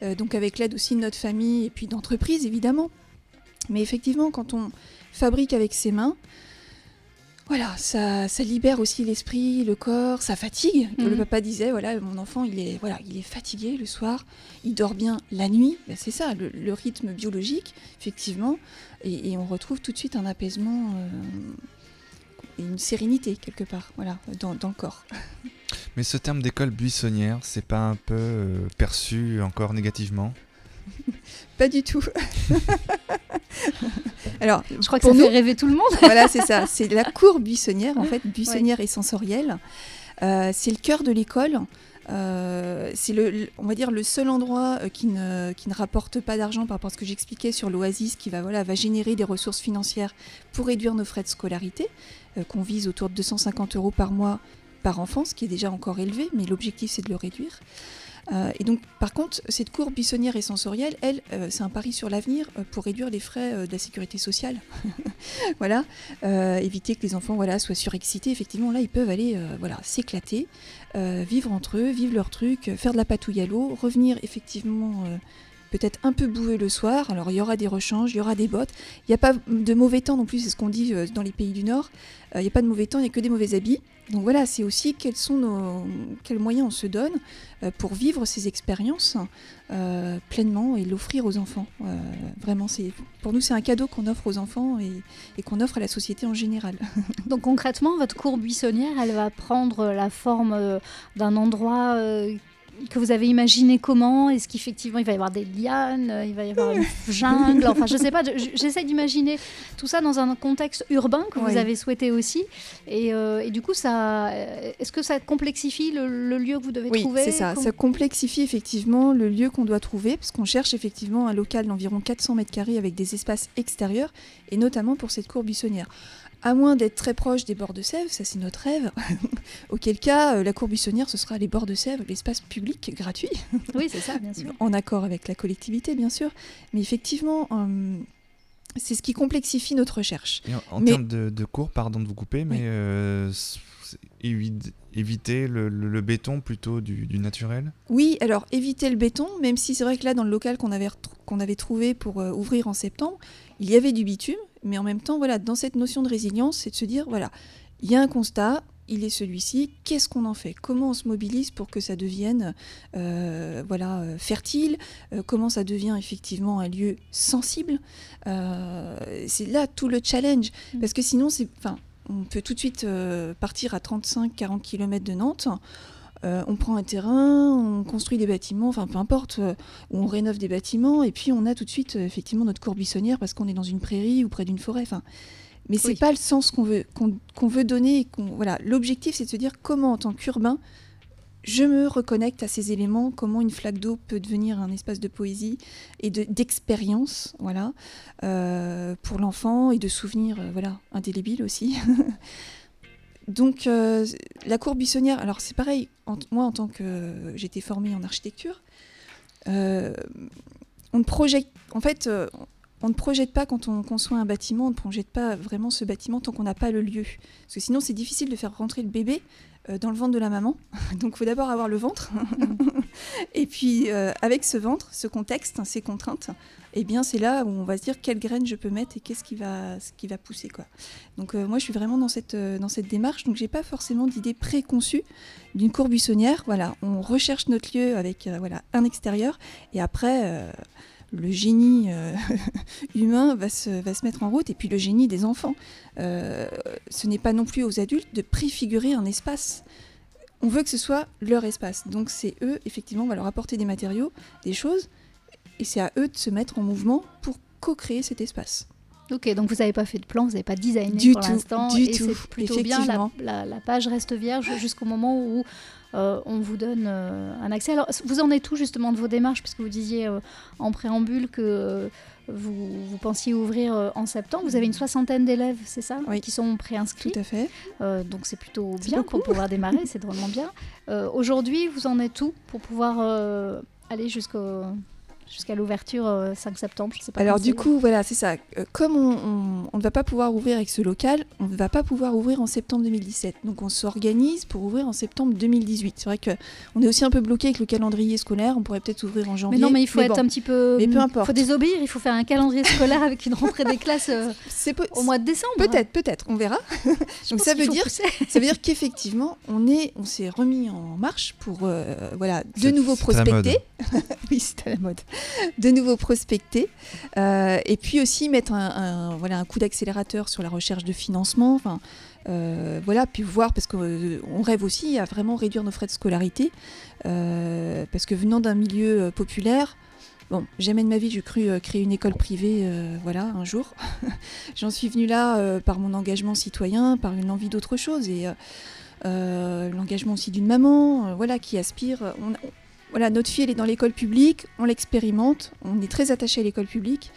euh, donc avec l'aide aussi de notre famille et puis d'entreprises évidemment. Mais effectivement, quand on fabrique avec ses mains, voilà, ça, ça libère aussi l'esprit, le corps, ça fatigue. Mhm. Le papa disait, voilà, mon enfant, il est, voilà, il est fatigué le soir, il dort bien la nuit. Ben, c'est ça, le, le rythme biologique, effectivement. Et, et on retrouve tout de suite un apaisement euh, et une sérénité, quelque part, voilà, dans, dans le corps. Mais ce terme d'école buissonnière, c'est pas un peu euh, perçu encore négativement? Pas du tout. Alors, Je crois que ça nous- fait rêver tout le monde. voilà, c'est ça. C'est la cour buissonnière, en fait, buissonnière et sensorielle. Euh, c'est le cœur de l'école. Euh, c'est le, le- on va dire le seul endroit euh, qui ne, qui ne rapporte pas d'argent par rapport à ce que j'expliquais sur l'Oasis, qui va, voilà, va générer des ressources financières pour réduire nos frais de scolarité, qu'on vise autour de 250 euros par mois par enfant, ce qui est déjà encore élevé, mais l'objectif c'est de le réduire. Euh, et donc, par contre, cette cour buissonnière et sensorielle, elle, euh, c'est un pari sur l'avenir euh, pour réduire les frais de la sécurité sociale. voilà, éviter que les enfants voilà, soient surexcités. Effectivement, là, ils peuvent aller voilà, s'éclater, vivre entre eux, vivre leur truc, faire de la patouille à l'eau, revenir effectivement peut-être un peu boueux le soir. Alors, il y aura des rechanges, il y aura des bottes. Il n'y a pas de mauvais temps non plus, c'est ce qu'on dit dans les pays du Nord. Il n'y a pas de mauvais temps, il n'y a que des mauvais habits. Donc voilà, c'est aussi quels sont nos, quels moyens on se donne euh, pour vivre ces expériences euh, pleinement et l'offrir aux enfants. Euh, vraiment, c'est pour nous c'est un cadeau qu'on offre aux enfants et, qu'on offre à la société en général. Donc concrètement, votre cour buissonnière, elle va prendre la forme d'un endroit que vous avez imaginé comment? Est-ce qu'effectivement il va y avoir des lianes, euh, il va y avoir une jungle? Enfin, je sais pas. je- J'essaie d'imaginer tout ça dans un contexte urbain que Oui. vous avez souhaité aussi. Et, euh, et du coup, ça, euh, est-ce que ça complexifie le, le lieu que vous devez Oui, trouver? c'est ça. Ça complexifie effectivement le lieu qu'on doit trouver, parce qu'on cherche effectivement un local d'environ 400 mètres carrés avec des espaces extérieurs, et notamment pour cette cour buissonnière. À moins d'être très proche des bords de Sèvres, ça c'est notre rêve, auquel cas euh, la cour buissonnière ce sera les bords de Sèvres, l'espace public gratuit, Oui, c'est ça, bien sûr. en accord avec la collectivité bien sûr. Mais effectivement, euh, c'est ce qui complexifie notre recherche. Et en, en Mais- termes de, de cours, pardon de vous couper, mais euh, c'est- évid- éviter le, le- le béton plutôt du, du naturel? Oui, alors éviter le béton, même si c'est vrai que là, dans le local qu'on avait, retrou- qu'on avait trouvé pour euh, ouvrir en septembre, il y avait du bitume, mais en même temps, voilà, dans cette notion de résilience, c'est de se dire, voilà, il y a un constat, il est celui-ci, qu'est-ce qu'on en fait? Comment on se mobilise pour que ça devienne euh, voilà, euh, fertile? Euh, Comment ça devient effectivement un lieu sensible? Euh, C'est là tout le challenge, parce que sinon, c'est, on peut tout de suite partir à 35-40 km de Nantes. Euh, on prend un terrain, on construit des bâtiments, enfin peu importe, euh, on rénove des bâtiments, et puis on a tout de suite euh, effectivement notre cour buissonnière parce qu'on est dans une prairie ou près d'une forêt. Enfin, mais c'est Oui. pas le sens qu'on veut qu'on veut donner. voilà, l'objectif c'est de se dire comment en tant qu'urbain je me reconnecte à ces éléments, comment une flaque d'eau peut devenir un espace de poésie et de- d'expérience, voilà, pour l'enfant et de souvenirs, voilà, indélébiles aussi. Donc euh, la cour buissonnière, alors c'est pareil, moi en tant que j'étais formée en architecture, euh, on ne projette, en fait, euh, on ne projette pas quand on conçoit un bâtiment, on ne projette pas vraiment ce bâtiment tant qu'on n'a pas le lieu. Parce que sinon c'est difficile de faire rentrer le bébé dans le ventre de la maman. Donc il faut d'abord avoir le ventre. Et puis avec ce ventre, ce contexte, ces contraintes, eh bien c'est là où on va se dire quelle graine je peux mettre et qu'est-ce qui va, ce qui va pousser quoi. Donc euh, moi je suis vraiment dans cette, euh, dans cette démarche, donc j'ai pas forcément d'idée préconçue d'une cour buissonnière. Voilà, on recherche notre lieu avec euh, voilà un extérieur et après le génie humain va se, va se mettre en route et puis le génie des enfants. Ce n'est pas non plus aux adultes de préfigurer un espace. On veut que ce soit leur espace. Donc c'est eux, effectivement, on va leur apporter des matériaux, des choses, et c'est à eux de se mettre en mouvement pour co-créer cet espace. Ok, donc vous n'avez pas fait de plan, vous n'avez pas designé Du pour tout, l'instant. du et tout, c'est plutôt bien, la, effectivement. la- la page reste vierge jusqu'au moment où euh, on vous donne euh, un accès. Alors, vous en êtes où justement de vos démarches? Puisque vous disiez euh, en préambule que vous, vous pensiez ouvrir en septembre. Vous avez une soixantaine d'élèves, c'est ça? Qui sont préinscrits. Tout à fait. Donc c'est plutôt bien pour pouvoir démarrer, c'est drôlement bien. Aujourd'hui, vous en êtes où pour pouvoir aller jusqu'au jusqu'à l'ouverture euh, 5 septembre je sais pas Alors du coup, voilà, c'est ça. Euh, Comme on, on- on ne va pas pouvoir ouvrir avec ce local, on ne va pas pouvoir ouvrir en septembre 2017. Donc on s'organise pour ouvrir en septembre 2018. C'est vrai que on est aussi un peu bloqué avec le calendrier scolaire. On pourrait peut-être ouvrir en janvier. Mais non, mais il faut être bon. un petit peu. Mais peu Il importe. faut désobéir, il faut faire un calendrier scolaire avec une rentrée des classes euh, au mois de décembre. Peut-être, peut-être, on verra. Donc ça veut dire, ça veut dire qu'effectivement, on est, on s'est remis en marche pour, euh, voilà, de nouveau prospecter. oui, c'est à la mode. De nouveau prospecter, euh, et puis aussi mettre un, voilà, un coup d'accélérateur sur la recherche de financement. Euh, voilà, puis voir parce qu'on rêve aussi à vraiment réduire nos frais de scolarité, euh, parce que venant d'un milieu euh, populaire. Bon, jamais de ma vie j'ai cru euh, créer une école privée, euh, voilà, un jour. J'en suis venue là euh, par mon engagement citoyen, par une envie d'autre chose et euh, euh, l'engagement aussi d'une maman, euh, voilà, qui aspire. Voilà, notre fille est dans l'école publique, on l'expérimente, on est très attaché à l'école publique.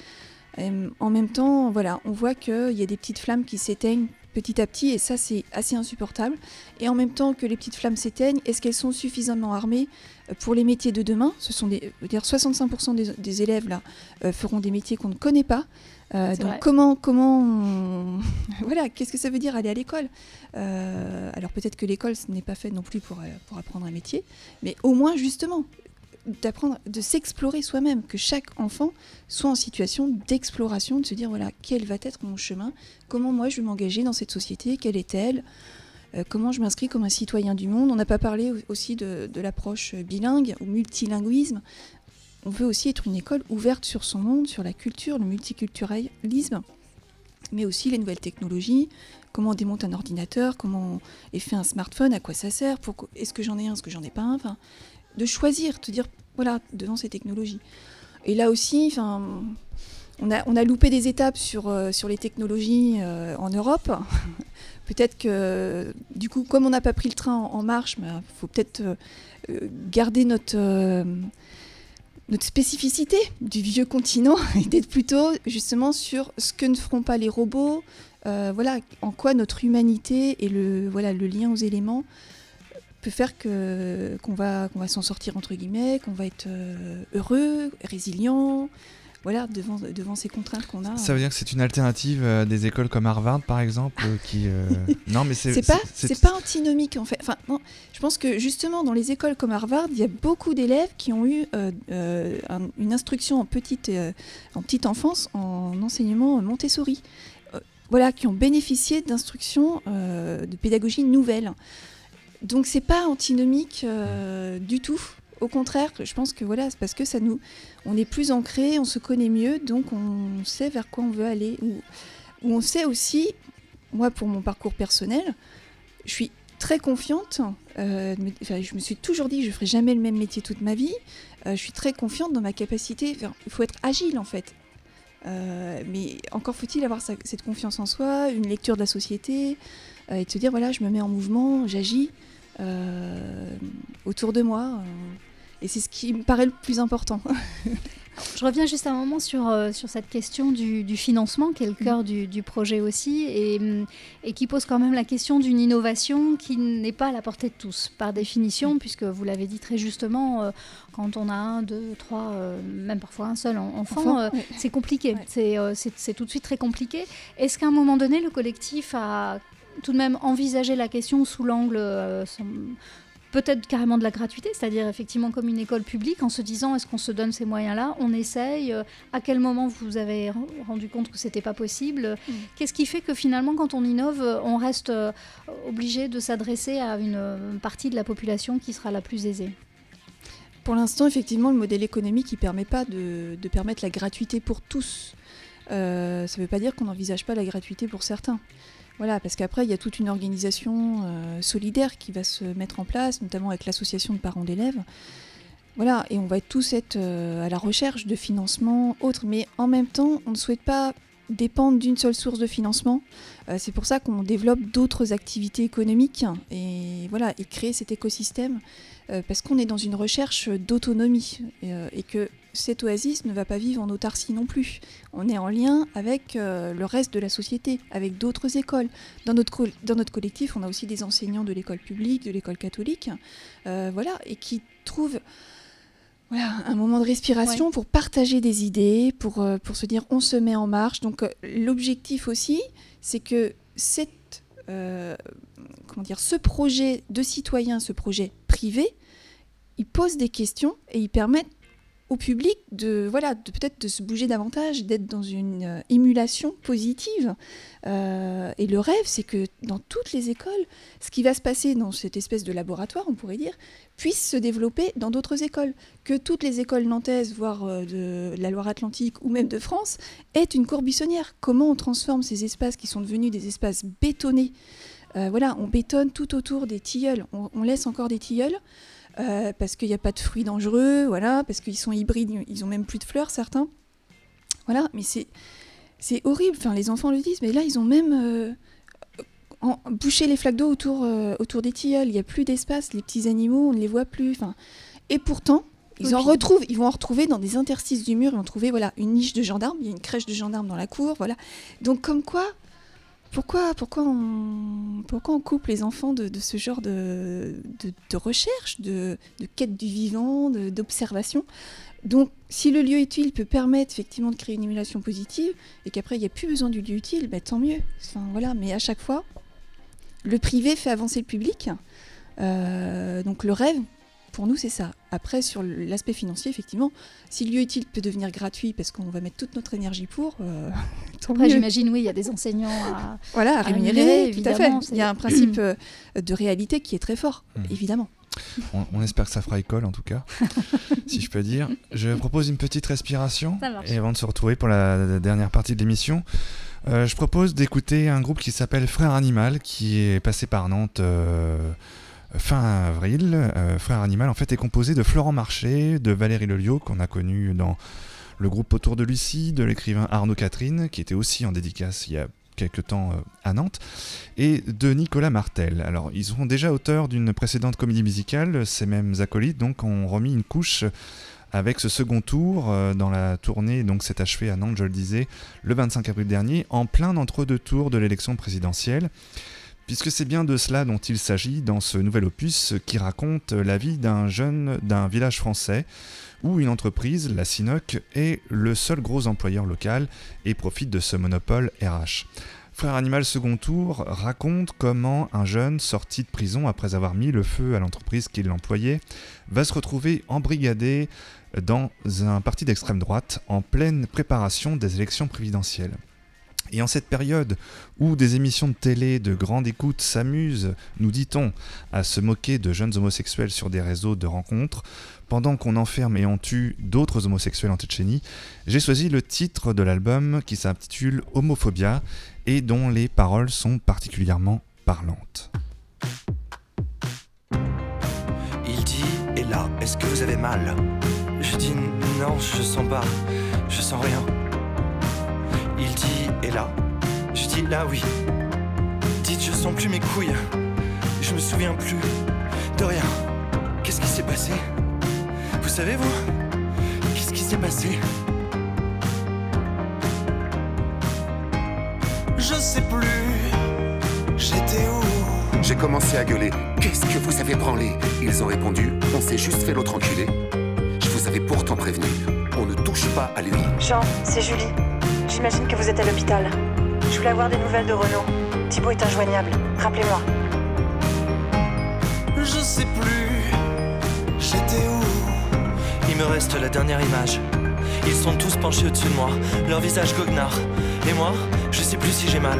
Et, en même temps, on voit qu'il y a des petites flammes qui s'éteignent petit à petit et ça c'est assez insupportable. Et en même temps que les petites flammes s'éteignent, est-ce qu'elles sont suffisamment armées euh, pour les métiers de demain? Ce sont des, je veux dire 65% des, des élèves euh, feront des métiers qu'on ne connaît pas. Euh, donc vrai. comment comment on- voilà qu'est-ce que ça veut dire aller à l'école? Euh, Alors peut-être que l'école ce n'est pas fait non plus pour euh, pour apprendre un métier, mais au moins justement d'apprendre de s'explorer soi-même, que chaque enfant soit en situation d'exploration, de se dire voilà quel va être mon chemin, comment moi je vais m'engager dans cette société, quelle est-elle, comment je m'inscris comme un citoyen du monde? On n'a pas parlé au- aussi de, de l'approche bilingue ou multilinguisme. On veut aussi être une école ouverte sur son monde, sur la culture, le multiculturalisme, mais aussi les nouvelles technologies, comment on démonte un ordinateur, comment est fait un smartphone, à quoi ça sert, est-ce que j'en ai un, est-ce que j'en ai pas un, de choisir, te dire, voilà, devant ces technologies. Et là aussi, on a, loupé des étapes sur, euh, les technologies euh, en Europe. peut-être que, du coup, comme on n'a pas pris le train en, marche, il faut peut-être euh, garder notre, notre spécificité du vieux continent et d'être plutôt justement sur ce que ne feront pas les robots, euh, voilà, en quoi notre humanité et le, voilà, le lien aux éléments peut faire que qu'on va qu'on va s'en sortir entre guillemets, qu'on va être euh, heureux, résilient, voilà, devant, devant ces contraintes qu'on a. Ça veut dire que c'est une alternative à des écoles comme Harvard, par exemple, qui. euh, non, mais c'est. C'est pas, c'est pas antinomique en fait. Enfin, non, je pense que justement dans les écoles comme Harvard, il y a beaucoup d'élèves qui ont eu euh, euh, un- une instruction en petite, euh, en petite enfance en enseignement Montessori. Euh, voilà, qui ont bénéficié d'instructions euh, de pédagogie nouvelle. Donc c'est pas antinomique euh, du tout. Au contraire, je pense que voilà, c'est parce que ça nous, on est plus ancré, on se connaît mieux, donc on sait vers quoi on veut aller. Ou, on sait aussi, moi pour mon parcours personnel, je suis très confiante. euh, je me suis toujours dit que je ferai jamais le même métier toute ma vie. Euh, je suis très confiante dans ma capacité. il faut être agile en fait. Euh, mais encore faut-il avoir cette confiance en soi, une lecture de la société, et de se dire voilà, je me mets en mouvement, j'agis autour de moi. Et c'est ce qui me paraît le plus important. Je reviens juste un moment sur, euh, sur cette question du, du financement, qui est le cœur du, du projet aussi, et, hum, et qui pose quand même la question d'une innovation qui n'est pas à la portée de tous, par définition, puisque vous l'avez dit très justement, euh, quand on a un, deux, trois, euh, même parfois un seul en- enfant, c'est compliqué, c'est tout de suite très compliqué. Est-ce qu'à un moment donné, le collectif a tout de même envisagé la question sous l'angle... euh, peut-être carrément de la gratuité, c'est-à-dire effectivement comme une école publique, en se disant est-ce qu'on se donne ces moyens-là, on essaye, euh, à quel moment vous avez ren- rendu compte que c'était pas possible, qu'est-ce qui fait que finalement quand on innove, euh, on reste euh, obligé de s'adresser à une euh, partie de la population qui sera la plus aisée? Pour l'instant, effectivement, le modèle économique ne permet pas de, de permettre la gratuité pour tous. Euh, ça ne veut pas dire qu'on n'envisage pas la gratuité pour certains. Voilà, parce qu'après, il y a toute une organisation euh, solidaire qui va se mettre en place, notamment avec l'association de parents d'élèves. Voilà, et on va tous être euh, à la recherche de financement autres, mais en même temps, on ne souhaite pas dépendre d'une seule source de financement. Euh, c'est pour ça qu'on développe d'autres activités économiques et voilà, et créer cet écosystème parce qu'on est dans une recherche d'autonomie et que cette oasis ne va pas vivre en autarcie non plus. On est en lien avec euh, le reste de la société, avec d'autres écoles. Dans notre, co- dans notre collectif, on a aussi des enseignants de l'école publique, de l'école catholique, euh, voilà, et qui trouvent voilà, un moment de respiration Ouais. pour partager des idées, pour, euh, pour se dire on se met en marche. Donc l'objectif aussi, c'est que cette, comment dire, ce projet de citoyen, ce projet privé, il pose des questions et il permet au public de voilà peut-être de se bouger davantage, d'être dans une euh, émulation positive. Euh, et le rêve, c'est que dans toutes les écoles, ce qui va se passer dans cette espèce de laboratoire, on pourrait dire, puisse se développer dans d'autres écoles. Que toutes les écoles nantaises, voire euh, de la Loire-Atlantique ou même de France, aient une cour buissonnière. Comment on transforme ces espaces qui sont devenus des espaces bétonnés? Voilà, on bétonne tout autour des tilleuls. On laisse encore des tilleuls. Euh, parce qu'il n'y a pas de fruits dangereux, voilà, parce qu'ils sont hybrides, ils ont même plus de fleurs certains. Voilà, mais c'est c'est horrible. Enfin, les enfants le disent, mais là ils ont même euh, en- bouché les flaques d'eau autour euh, autour des tilleuls. Il n'y a plus d'espace, les petits animaux, on ne les voit plus. Enfin, et pourtant. Ils en retrouvent, ils vont en retrouver dans des interstices du mur, ils vont trouver voilà une niche de gendarmes, il y a une crèche de gendarmes dans la cour, voilà. Donc comme quoi, pourquoi, on, coupe les enfants de, ce genre de, recherche, de, quête du vivant, d'observation? Donc, si le lieu utile peut permettre effectivement de créer une émulation positive et qu'après il n'y a plus besoin du lieu utile, bah, tant mieux. Voilà. Mais à chaque fois, le privé fait avancer le public. Euh, donc, le rêve, pour nous, c'est ça. Après, sur l'aspect financier, effectivement, si le lieu utile peut devenir gratuit parce qu'on va mettre toute notre énergie pour, euh, Après, j'imagine, oui, il y a des enseignants à, Voilà, à à rémunérer, rémunérer, tout à fait. évidemment, Il y a un principe euh, de réalité qui est très fort, évidemment. On, on espère que ça fera école en tout cas, si je peux dire. Je propose une petite respiration et avant de se retrouver pour la, la dernière partie de l'émission, euh, je propose d'écouter un groupe qui s'appelle Frère Animal qui est passé par Nantes euh, fin avril. Euh, Frère Animal en fait est composé de Florent Marché, de Valérie Lelio qu'on a connu dans le groupe Autour de Lucie, de l'écrivain Arnaud Catherine qui était aussi en dédicace il y a quelques temps euh, à Nantes, et de Nicolas Martel. Alors, ils sont déjà auteurs d'une précédente comédie musicale, ces mêmes acolytes, donc ont remis une couche avec ce second tour euh, dans la tournée, donc s'est achevé à Nantes, je le disais, le 25 avril dernier, en plein d'entre-deux tours de l'élection présidentielle, Puisque c'est bien de cela dont il s'agit dans ce nouvel opus qui raconte la vie d'un jeune d'un village français où une entreprise, la Sinoc, est le seul gros employeur local et profite de ce monopole RH. Frère Animal Second Tour raconte comment un jeune sorti de prison après avoir mis le feu à l'entreprise qui l'employait va se retrouver embrigadé dans un parti d'extrême droite en pleine préparation des élections présidentielles. Et en cette période où des émissions de télé de grande écoute s'amusent, nous dit-on, à se moquer de jeunes homosexuels sur des réseaux de rencontres, pendant qu'on enferme et on tue d'autres homosexuels en Tchétchénie, j'ai choisi le titre de l'album qui s'intitule Homophobia et dont les paroles sont particulièrement parlantes. Il dit Et est-ce que vous avez mal? Je dis Non, je sens pas. Je sens rien. Et là Je dis Là, oui. Dites, je sens plus mes couilles. Je me souviens plus de rien. Qu'est-ce qui s'est passé? Vous savez, vous? Qu'est-ce qui s'est passé? Je sais plus. J'étais où? J'ai commencé à gueuler. Qu'est-ce que vous avez branlé? Ils ont répondu On s'est juste fait l'autre enculé. Je vous avais pourtant prévenu. On ne touche pas à lui. Jean, c'est Julie. J'imagine que vous êtes à l'hôpital. Je voulais avoir des nouvelles de Renaud. Thibaut est injoignable. Rappelez-moi. Je sais plus. J'étais où? Il me reste la dernière image. Ils sont tous penchés au-dessus de moi, leur visage goguenard. Et moi, je sais plus si j'ai mal.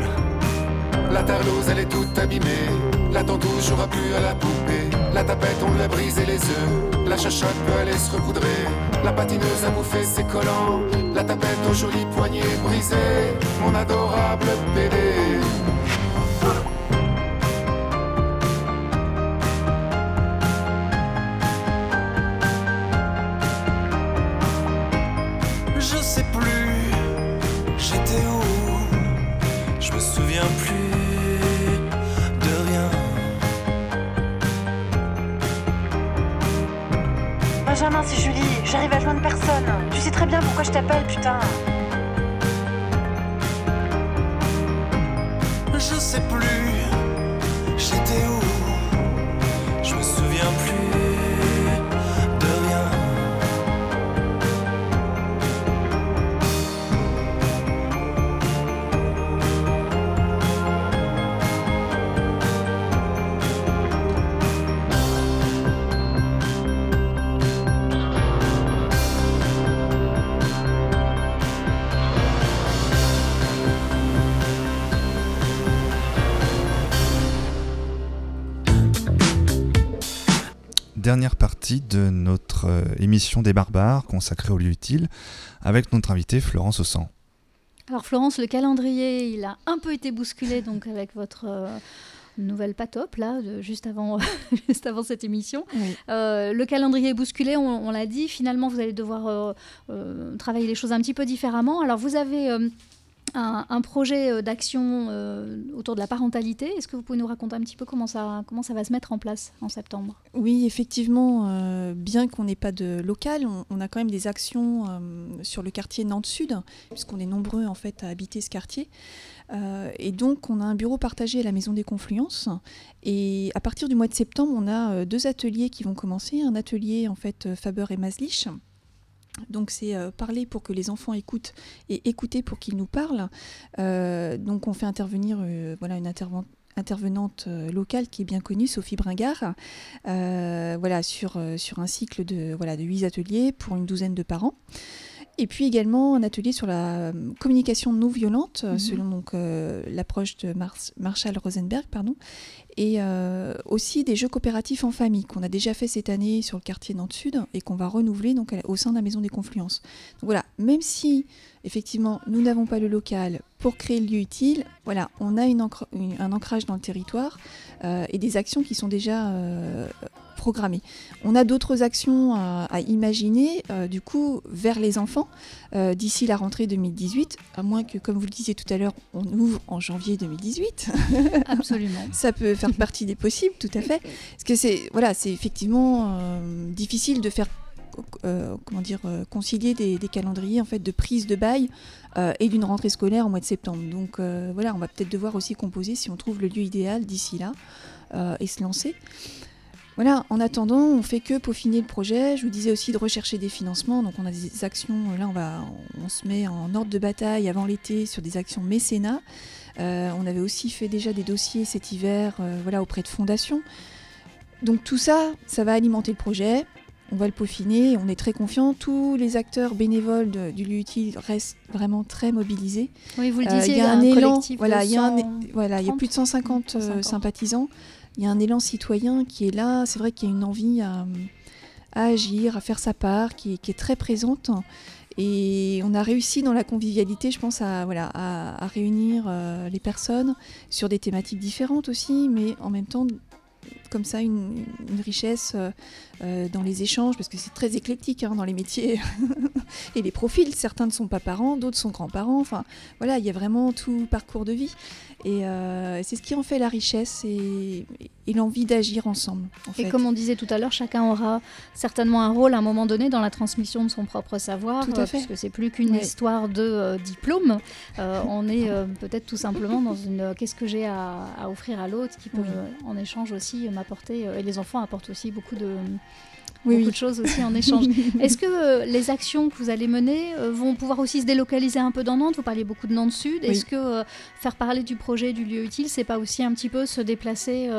La tarlouse, elle est toute abîmée. La tantouche jouera plus à la poupée. La tapette, on lui a brisé les œufs. La chachotte peut aller se recoudrer. La patineuse a bouffé ses collants. La tapette aux jolis poignets brisés. Mon adorable bébé. Dernière partie de notre euh, émission des barbares consacrée au lieu utile avec notre invitée Florence Ossan. Alors Florence, le calendrier, il a un peu été bousculé donc avec votre euh, nouvelle patop là, de- juste avant, juste avant cette émission. Euh, le calendrier est bousculé, on, on l'a dit. Finalement, vous allez devoir euh, euh, travailler les choses un petit peu différemment. Alors vous avez euh, un, projet euh, d'action euh, autour de la parentalité. Est-ce que vous pouvez nous raconter un petit peu comment ça, va se mettre en place en septembre? Oui, effectivement, euh, bien qu'on n'ait pas de local, on, a quand même des actions sur le quartier Nantes-Sud, puisqu'on est nombreux en fait à habiter ce quartier. Et donc, on a un bureau partagé à la Maison des Confluences. Et à partir du mois de septembre, on a deux ateliers qui vont commencer. Un atelier en fait Faber et Maslich. Donc c'est euh, parler pour que les enfants écoutent et écouter pour qu'ils nous parlent. Euh, donc on fait intervenir euh, voilà une interven- intervenante locale qui est bien connue, Sophie Bringard, voilà sur, sur un cycle de voilà de huit ateliers pour une douzaine de parents. Et puis également un atelier sur la communication non violente, Mhm. selon donc euh, l'approche de Mars- Marshall Rosenberg, pardon, et euh, aussi des jeux coopératifs en famille qu'on a déjà fait cette année sur le quartier Nantes Sud et qu'on va renouveler donc au sein de la Maison des Confluences. Donc voilà, même si effectivement nous n'avons pas le local pour créer le lieu utile, voilà, on a un ancrage dans le territoire euh, et des actions qui sont déjà euh, On a d'autres actions à, à imaginer euh, du coup vers les enfants euh, d'ici la rentrée 2018, à moins que, comme vous le disiez tout à l'heure, on ouvre en janvier 2018. Absolument. Ça peut faire partie des possibles, tout à fait. Parce que c'est voilà, c'est effectivement euh, difficile de faire comment dire, concilier des, calendriers en fait de prise de bail et d'une rentrée scolaire au mois de septembre. Donc voilà, on va peut-être devoir aussi composer si on trouve le lieu idéal d'ici là et se lancer. Voilà, en attendant, on fait que peaufiner le projet. Je vous disais aussi de rechercher des financements. Donc on a des actions, là on, va, on se met en ordre de bataille avant l'été sur des actions mécénat. Euh, on avait aussi fait déjà des dossiers cet hiver euh, voilà, auprès de fondations. Donc tout ça, ça va alimenter le projet. On va le peaufiner, on est très confiant. Tous les acteurs bénévoles du lieu utile restent vraiment très mobilisés. Oui, vous le disiez, il y a un, élan. Voilà, il y a, voilà, il y a plus de 150, sympathisants il y a un élan citoyen qui est là. C'est vrai qu'il y a une envie à, agir, à faire sa part, qui, est très présente. Et on a réussi dans la convivialité, je pense, à, réunir euh, les personnes sur des thématiques différentes aussi, mais en même temps comme ça une, richesse euh, euh, dans les échanges, parce que c'est très éclectique hein, dans les métiers et les profils. Certains ne sont pas parents, d'autres sont grands-parents. Enfin, voilà, il y a vraiment tout parcours de vie. Et euh, c'est ce qui en fait la richesse et, l'envie d'agir ensemble. et comme on disait tout à l'heure, chacun aura certainement un rôle à un moment donné dans la transmission de son propre savoir, tout à fait. puisque c'est plus qu'une histoire de diplôme. on est peut-être tout simplement dans une qu'est-ce que j'ai à, offrir à l'autre qui peut en échange aussi m'apporter, euh, et les enfants apportent aussi beaucoup de, beaucoup de choses aussi en échange. Est-ce que euh, les actions que vous allez mener euh, vont pouvoir aussi se délocaliser un peu dans Nantes? Vous parliez beaucoup de Nantes Sud. Est-ce que faire parler du projet du lieu utile, c'est pas aussi un petit peu se déplacer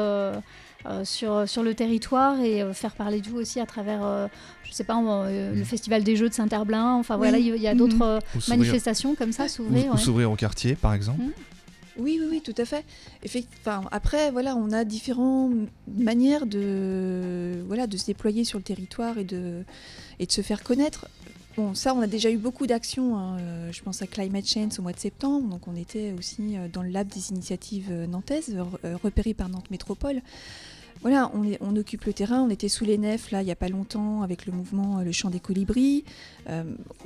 sur, sur le territoire et faire parler de vous aussi à travers, je sais pas, le mm. Festival des Jeux de Saint-Herblain? Enfin voilà, il y, a d'autres mm-hmm. manifestations comme ça, s'ouvrir. Ou, s'ouvrir au quartier, par exemple. Mm. Oui, oui, oui, tout à fait. Enfin, après, voilà, on a différentes manières de, voilà, de se déployer sur le territoire et de, et de se faire connaître. Bon, ça, on a déjà eu beaucoup d'actions. Hein. Euh, je pense à Climate Change au mois de septembre. Donc, on était aussi euh, dans le lab des initiatives euh, nantaises, repérées par Nantes Métropole voilà, on, occupe le terrain, on était sous les nefs là il n'y a pas longtemps avec le mouvement Le Chant des Colibris.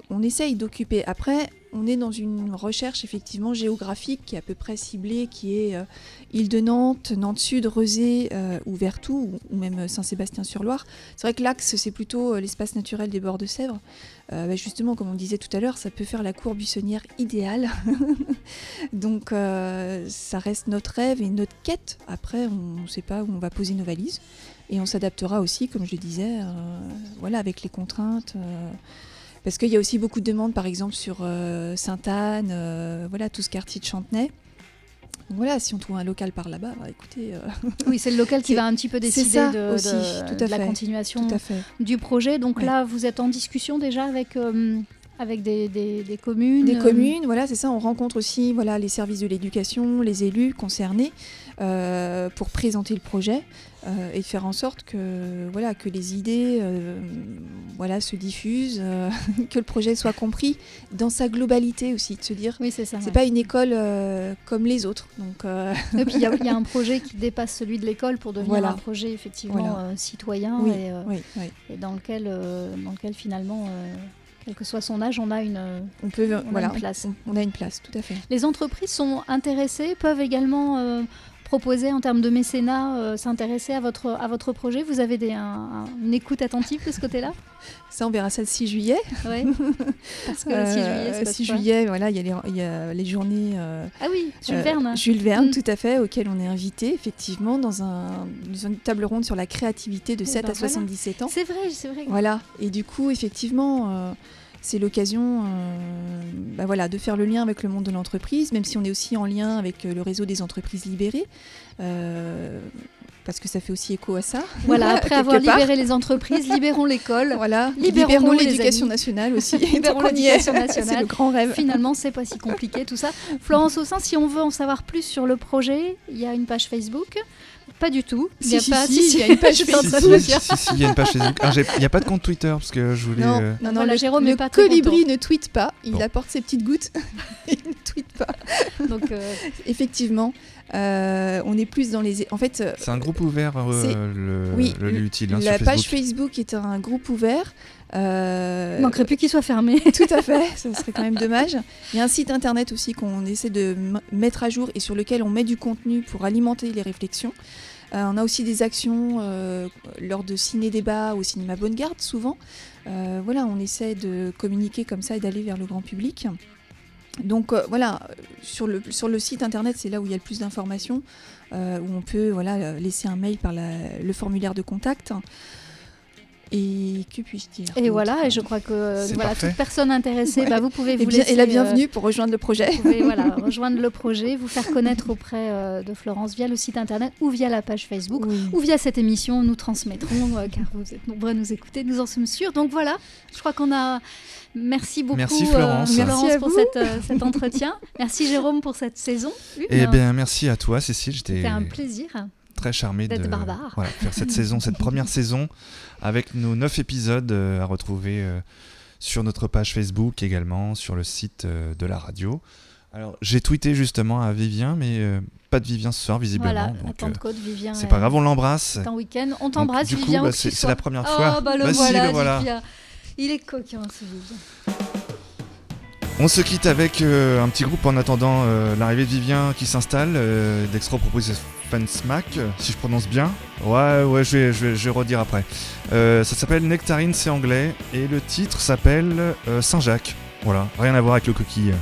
On essaye d'occuper. Après, on est dans une recherche effectivement géographique qui est à peu près ciblée, qui est euh, Île de Nantes, Nantes Sud, Rezé euh, ou Vertou, ou, même Saint-Sébastien-sur-Loire. C'est vrai que l'axe, c'est plutôt l'espace naturel des bords de Sèvres. Bah, justement, comme on disait tout à l'heure, ça peut faire la cour buissonnière idéale. Donc ça reste notre rêve et notre quête. Après, on ne sait pas où on va poser nos valises. Et on s'adaptera aussi, comme je disais, voilà, avec les contraintes. Parce qu'il y a aussi beaucoup de demandes, par exemple, sur euh, Sainte-Anne, euh, voilà, tout ce quartier de Chantenay. voilà, si on trouve un local par là-bas, bah, écoutez. Euh, oui, c'est le local qui va un petit peu décider de, la continuation du projet. Donc là, vous êtes en discussion déjà avec avec des, des, communes Des communes, voilà, c'est ça. On rencontre aussi voilà, les services de l'éducation, les élus concernés pour présenter le projet. Euh, et faire en sorte que, voilà, que les idées euh, voilà, se diffusent, euh, que le projet soit compris dans sa globalité aussi, de se dire oui, c'est ça. C'est pas une école comme les autres. Donc, Et puis il y, a un projet qui dépasse celui de l'école pour devenir un projet effectivement citoyen et, dans, lequel, dans lequel finalement quel que soit son âge, on a une, on peut, voilà, une place. On, a une place, tout à fait. Les entreprises sont intéressées, peuvent également proposer en termes de mécénat, euh, s'intéresser à votre, à votre projet? Vous avez des, une écoute attentive de ce côté-là? Ça, on verra ça le 6 juillet. Oui, parce que le 6 juillet, c'est 6 juillet, voilà, il y, y, a les journées... Euh, ah oui, Jules euh, Verne. Jules Verne, mm. tout à fait, auquel on est invité, effectivement, dans, un, une table ronde sur la créativité de 7 ben à 77 ans. C'est vrai, c'est vrai. Voilà, et du coup, effectivement c'est l'occasion euh, bah voilà, de faire le lien avec le monde de l'entreprise, même si on est aussi en lien avec euh, le réseau des entreprises libérées. Euh, parce que ça fait aussi écho à ça. Voilà, après avoir libéré les entreprises, libérons l'école. Voilà, libérons, l'éducation nationale aussi. libérons l'éducation nationale. c'est le grand rêve. Finalement, c'est pas si compliqué tout ça. Florence Aussin, si on veut en savoir plus sur le projet, il y a une page Facebook. Pas du tout. Il y a pas. il y a une page Facebook. il y a une page Facebook. il n'y a pas de compte Twitter parce que je voulais. Non, euh, non, non le, Jérôme le pas colibri ne tweet pas. Il apporte ses petites gouttes. il ne tweet pas. Donc, euh, effectivement. Euh, on est plus dans les. En fait, c'est un groupe ouvert. le, oui, le, utile, hein, la page Facebook est un groupe ouvert. Euh... Il manquerait plus qu'il soit fermé. Tout à fait, ça serait quand même dommage. Il y a un site internet aussi qu'on essaie de mettre à jour et sur lequel on met du contenu pour alimenter les réflexions. Euh, on a aussi des actions euh, lors de ciné-débats au cinéma Bonne-Garde, souvent. Euh, voilà, on essaie de communiquer comme ça et d'aller vers le grand public. Donc voilà, sur le, site internet, c'est là où il y a le plus d'informations, où on peut voilà, laisser un mail par le formulaire de contact. Et que puis-je dire Et voilà, et je crois que C'est voilà, parfait. toute personne intéressée, Ouais. bah, vous pouvez Et vous et laisser, la euh, bienvenue pour rejoindre le projet. Vous pouvez voilà, rejoindre le projet, vous faire connaître auprès euh, de Florence via le site internet ou via la page Facebook ou via cette émission. Nous transmettrons, euh, car vous êtes nombreux à nous écouter, nous en sommes sûrs. Donc voilà, je crois qu'on a. Merci beaucoup Merci, Florence. euh, Merci pour cette, euh, cet entretien. Merci Jérôme pour cette saison. une. Eh bien, merci à toi, Cécile. C'était un plaisir. Très charmé de voilà, faire cette saison, cette première saison, avec nos neuf épisodes euh, à retrouver euh, sur notre page Facebook également, sur le site euh, de la radio. Alors, j'ai tweeté justement à Vivien, mais euh, pas de Vivien ce soir, visiblement. Voilà, donc, la Pentecôte, Vivien. C'est pas grave, on l'embrasse. C'est un week-end. On t'embrasse, Vivien. bah, c'est- la première Oh, fois. bah, le Bah si, voilà, le voilà. Vivien. Il est coquin, ce Vivien. On se quitte avec euh, un petit groupe en attendant euh, l'arrivée de Vivien qui s'installe. Euh, Dextro Smack, si je prononce bien. Ouais, ouais, je vais, je vais, je vais redire après. Euh, ça s'appelle Nectarine, c'est anglais, et le titre s'appelle euh, Saint-Jacques. Voilà, rien à voir avec le coquille.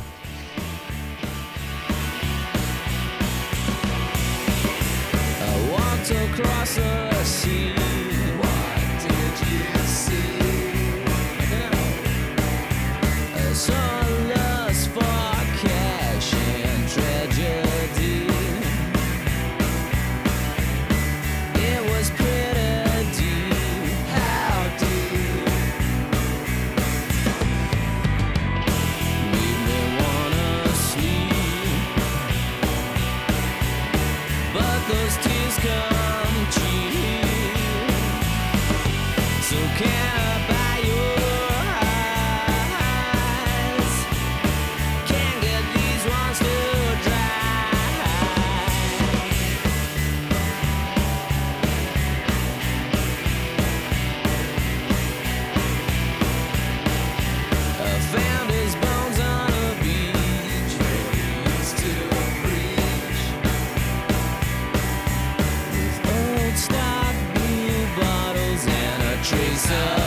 myself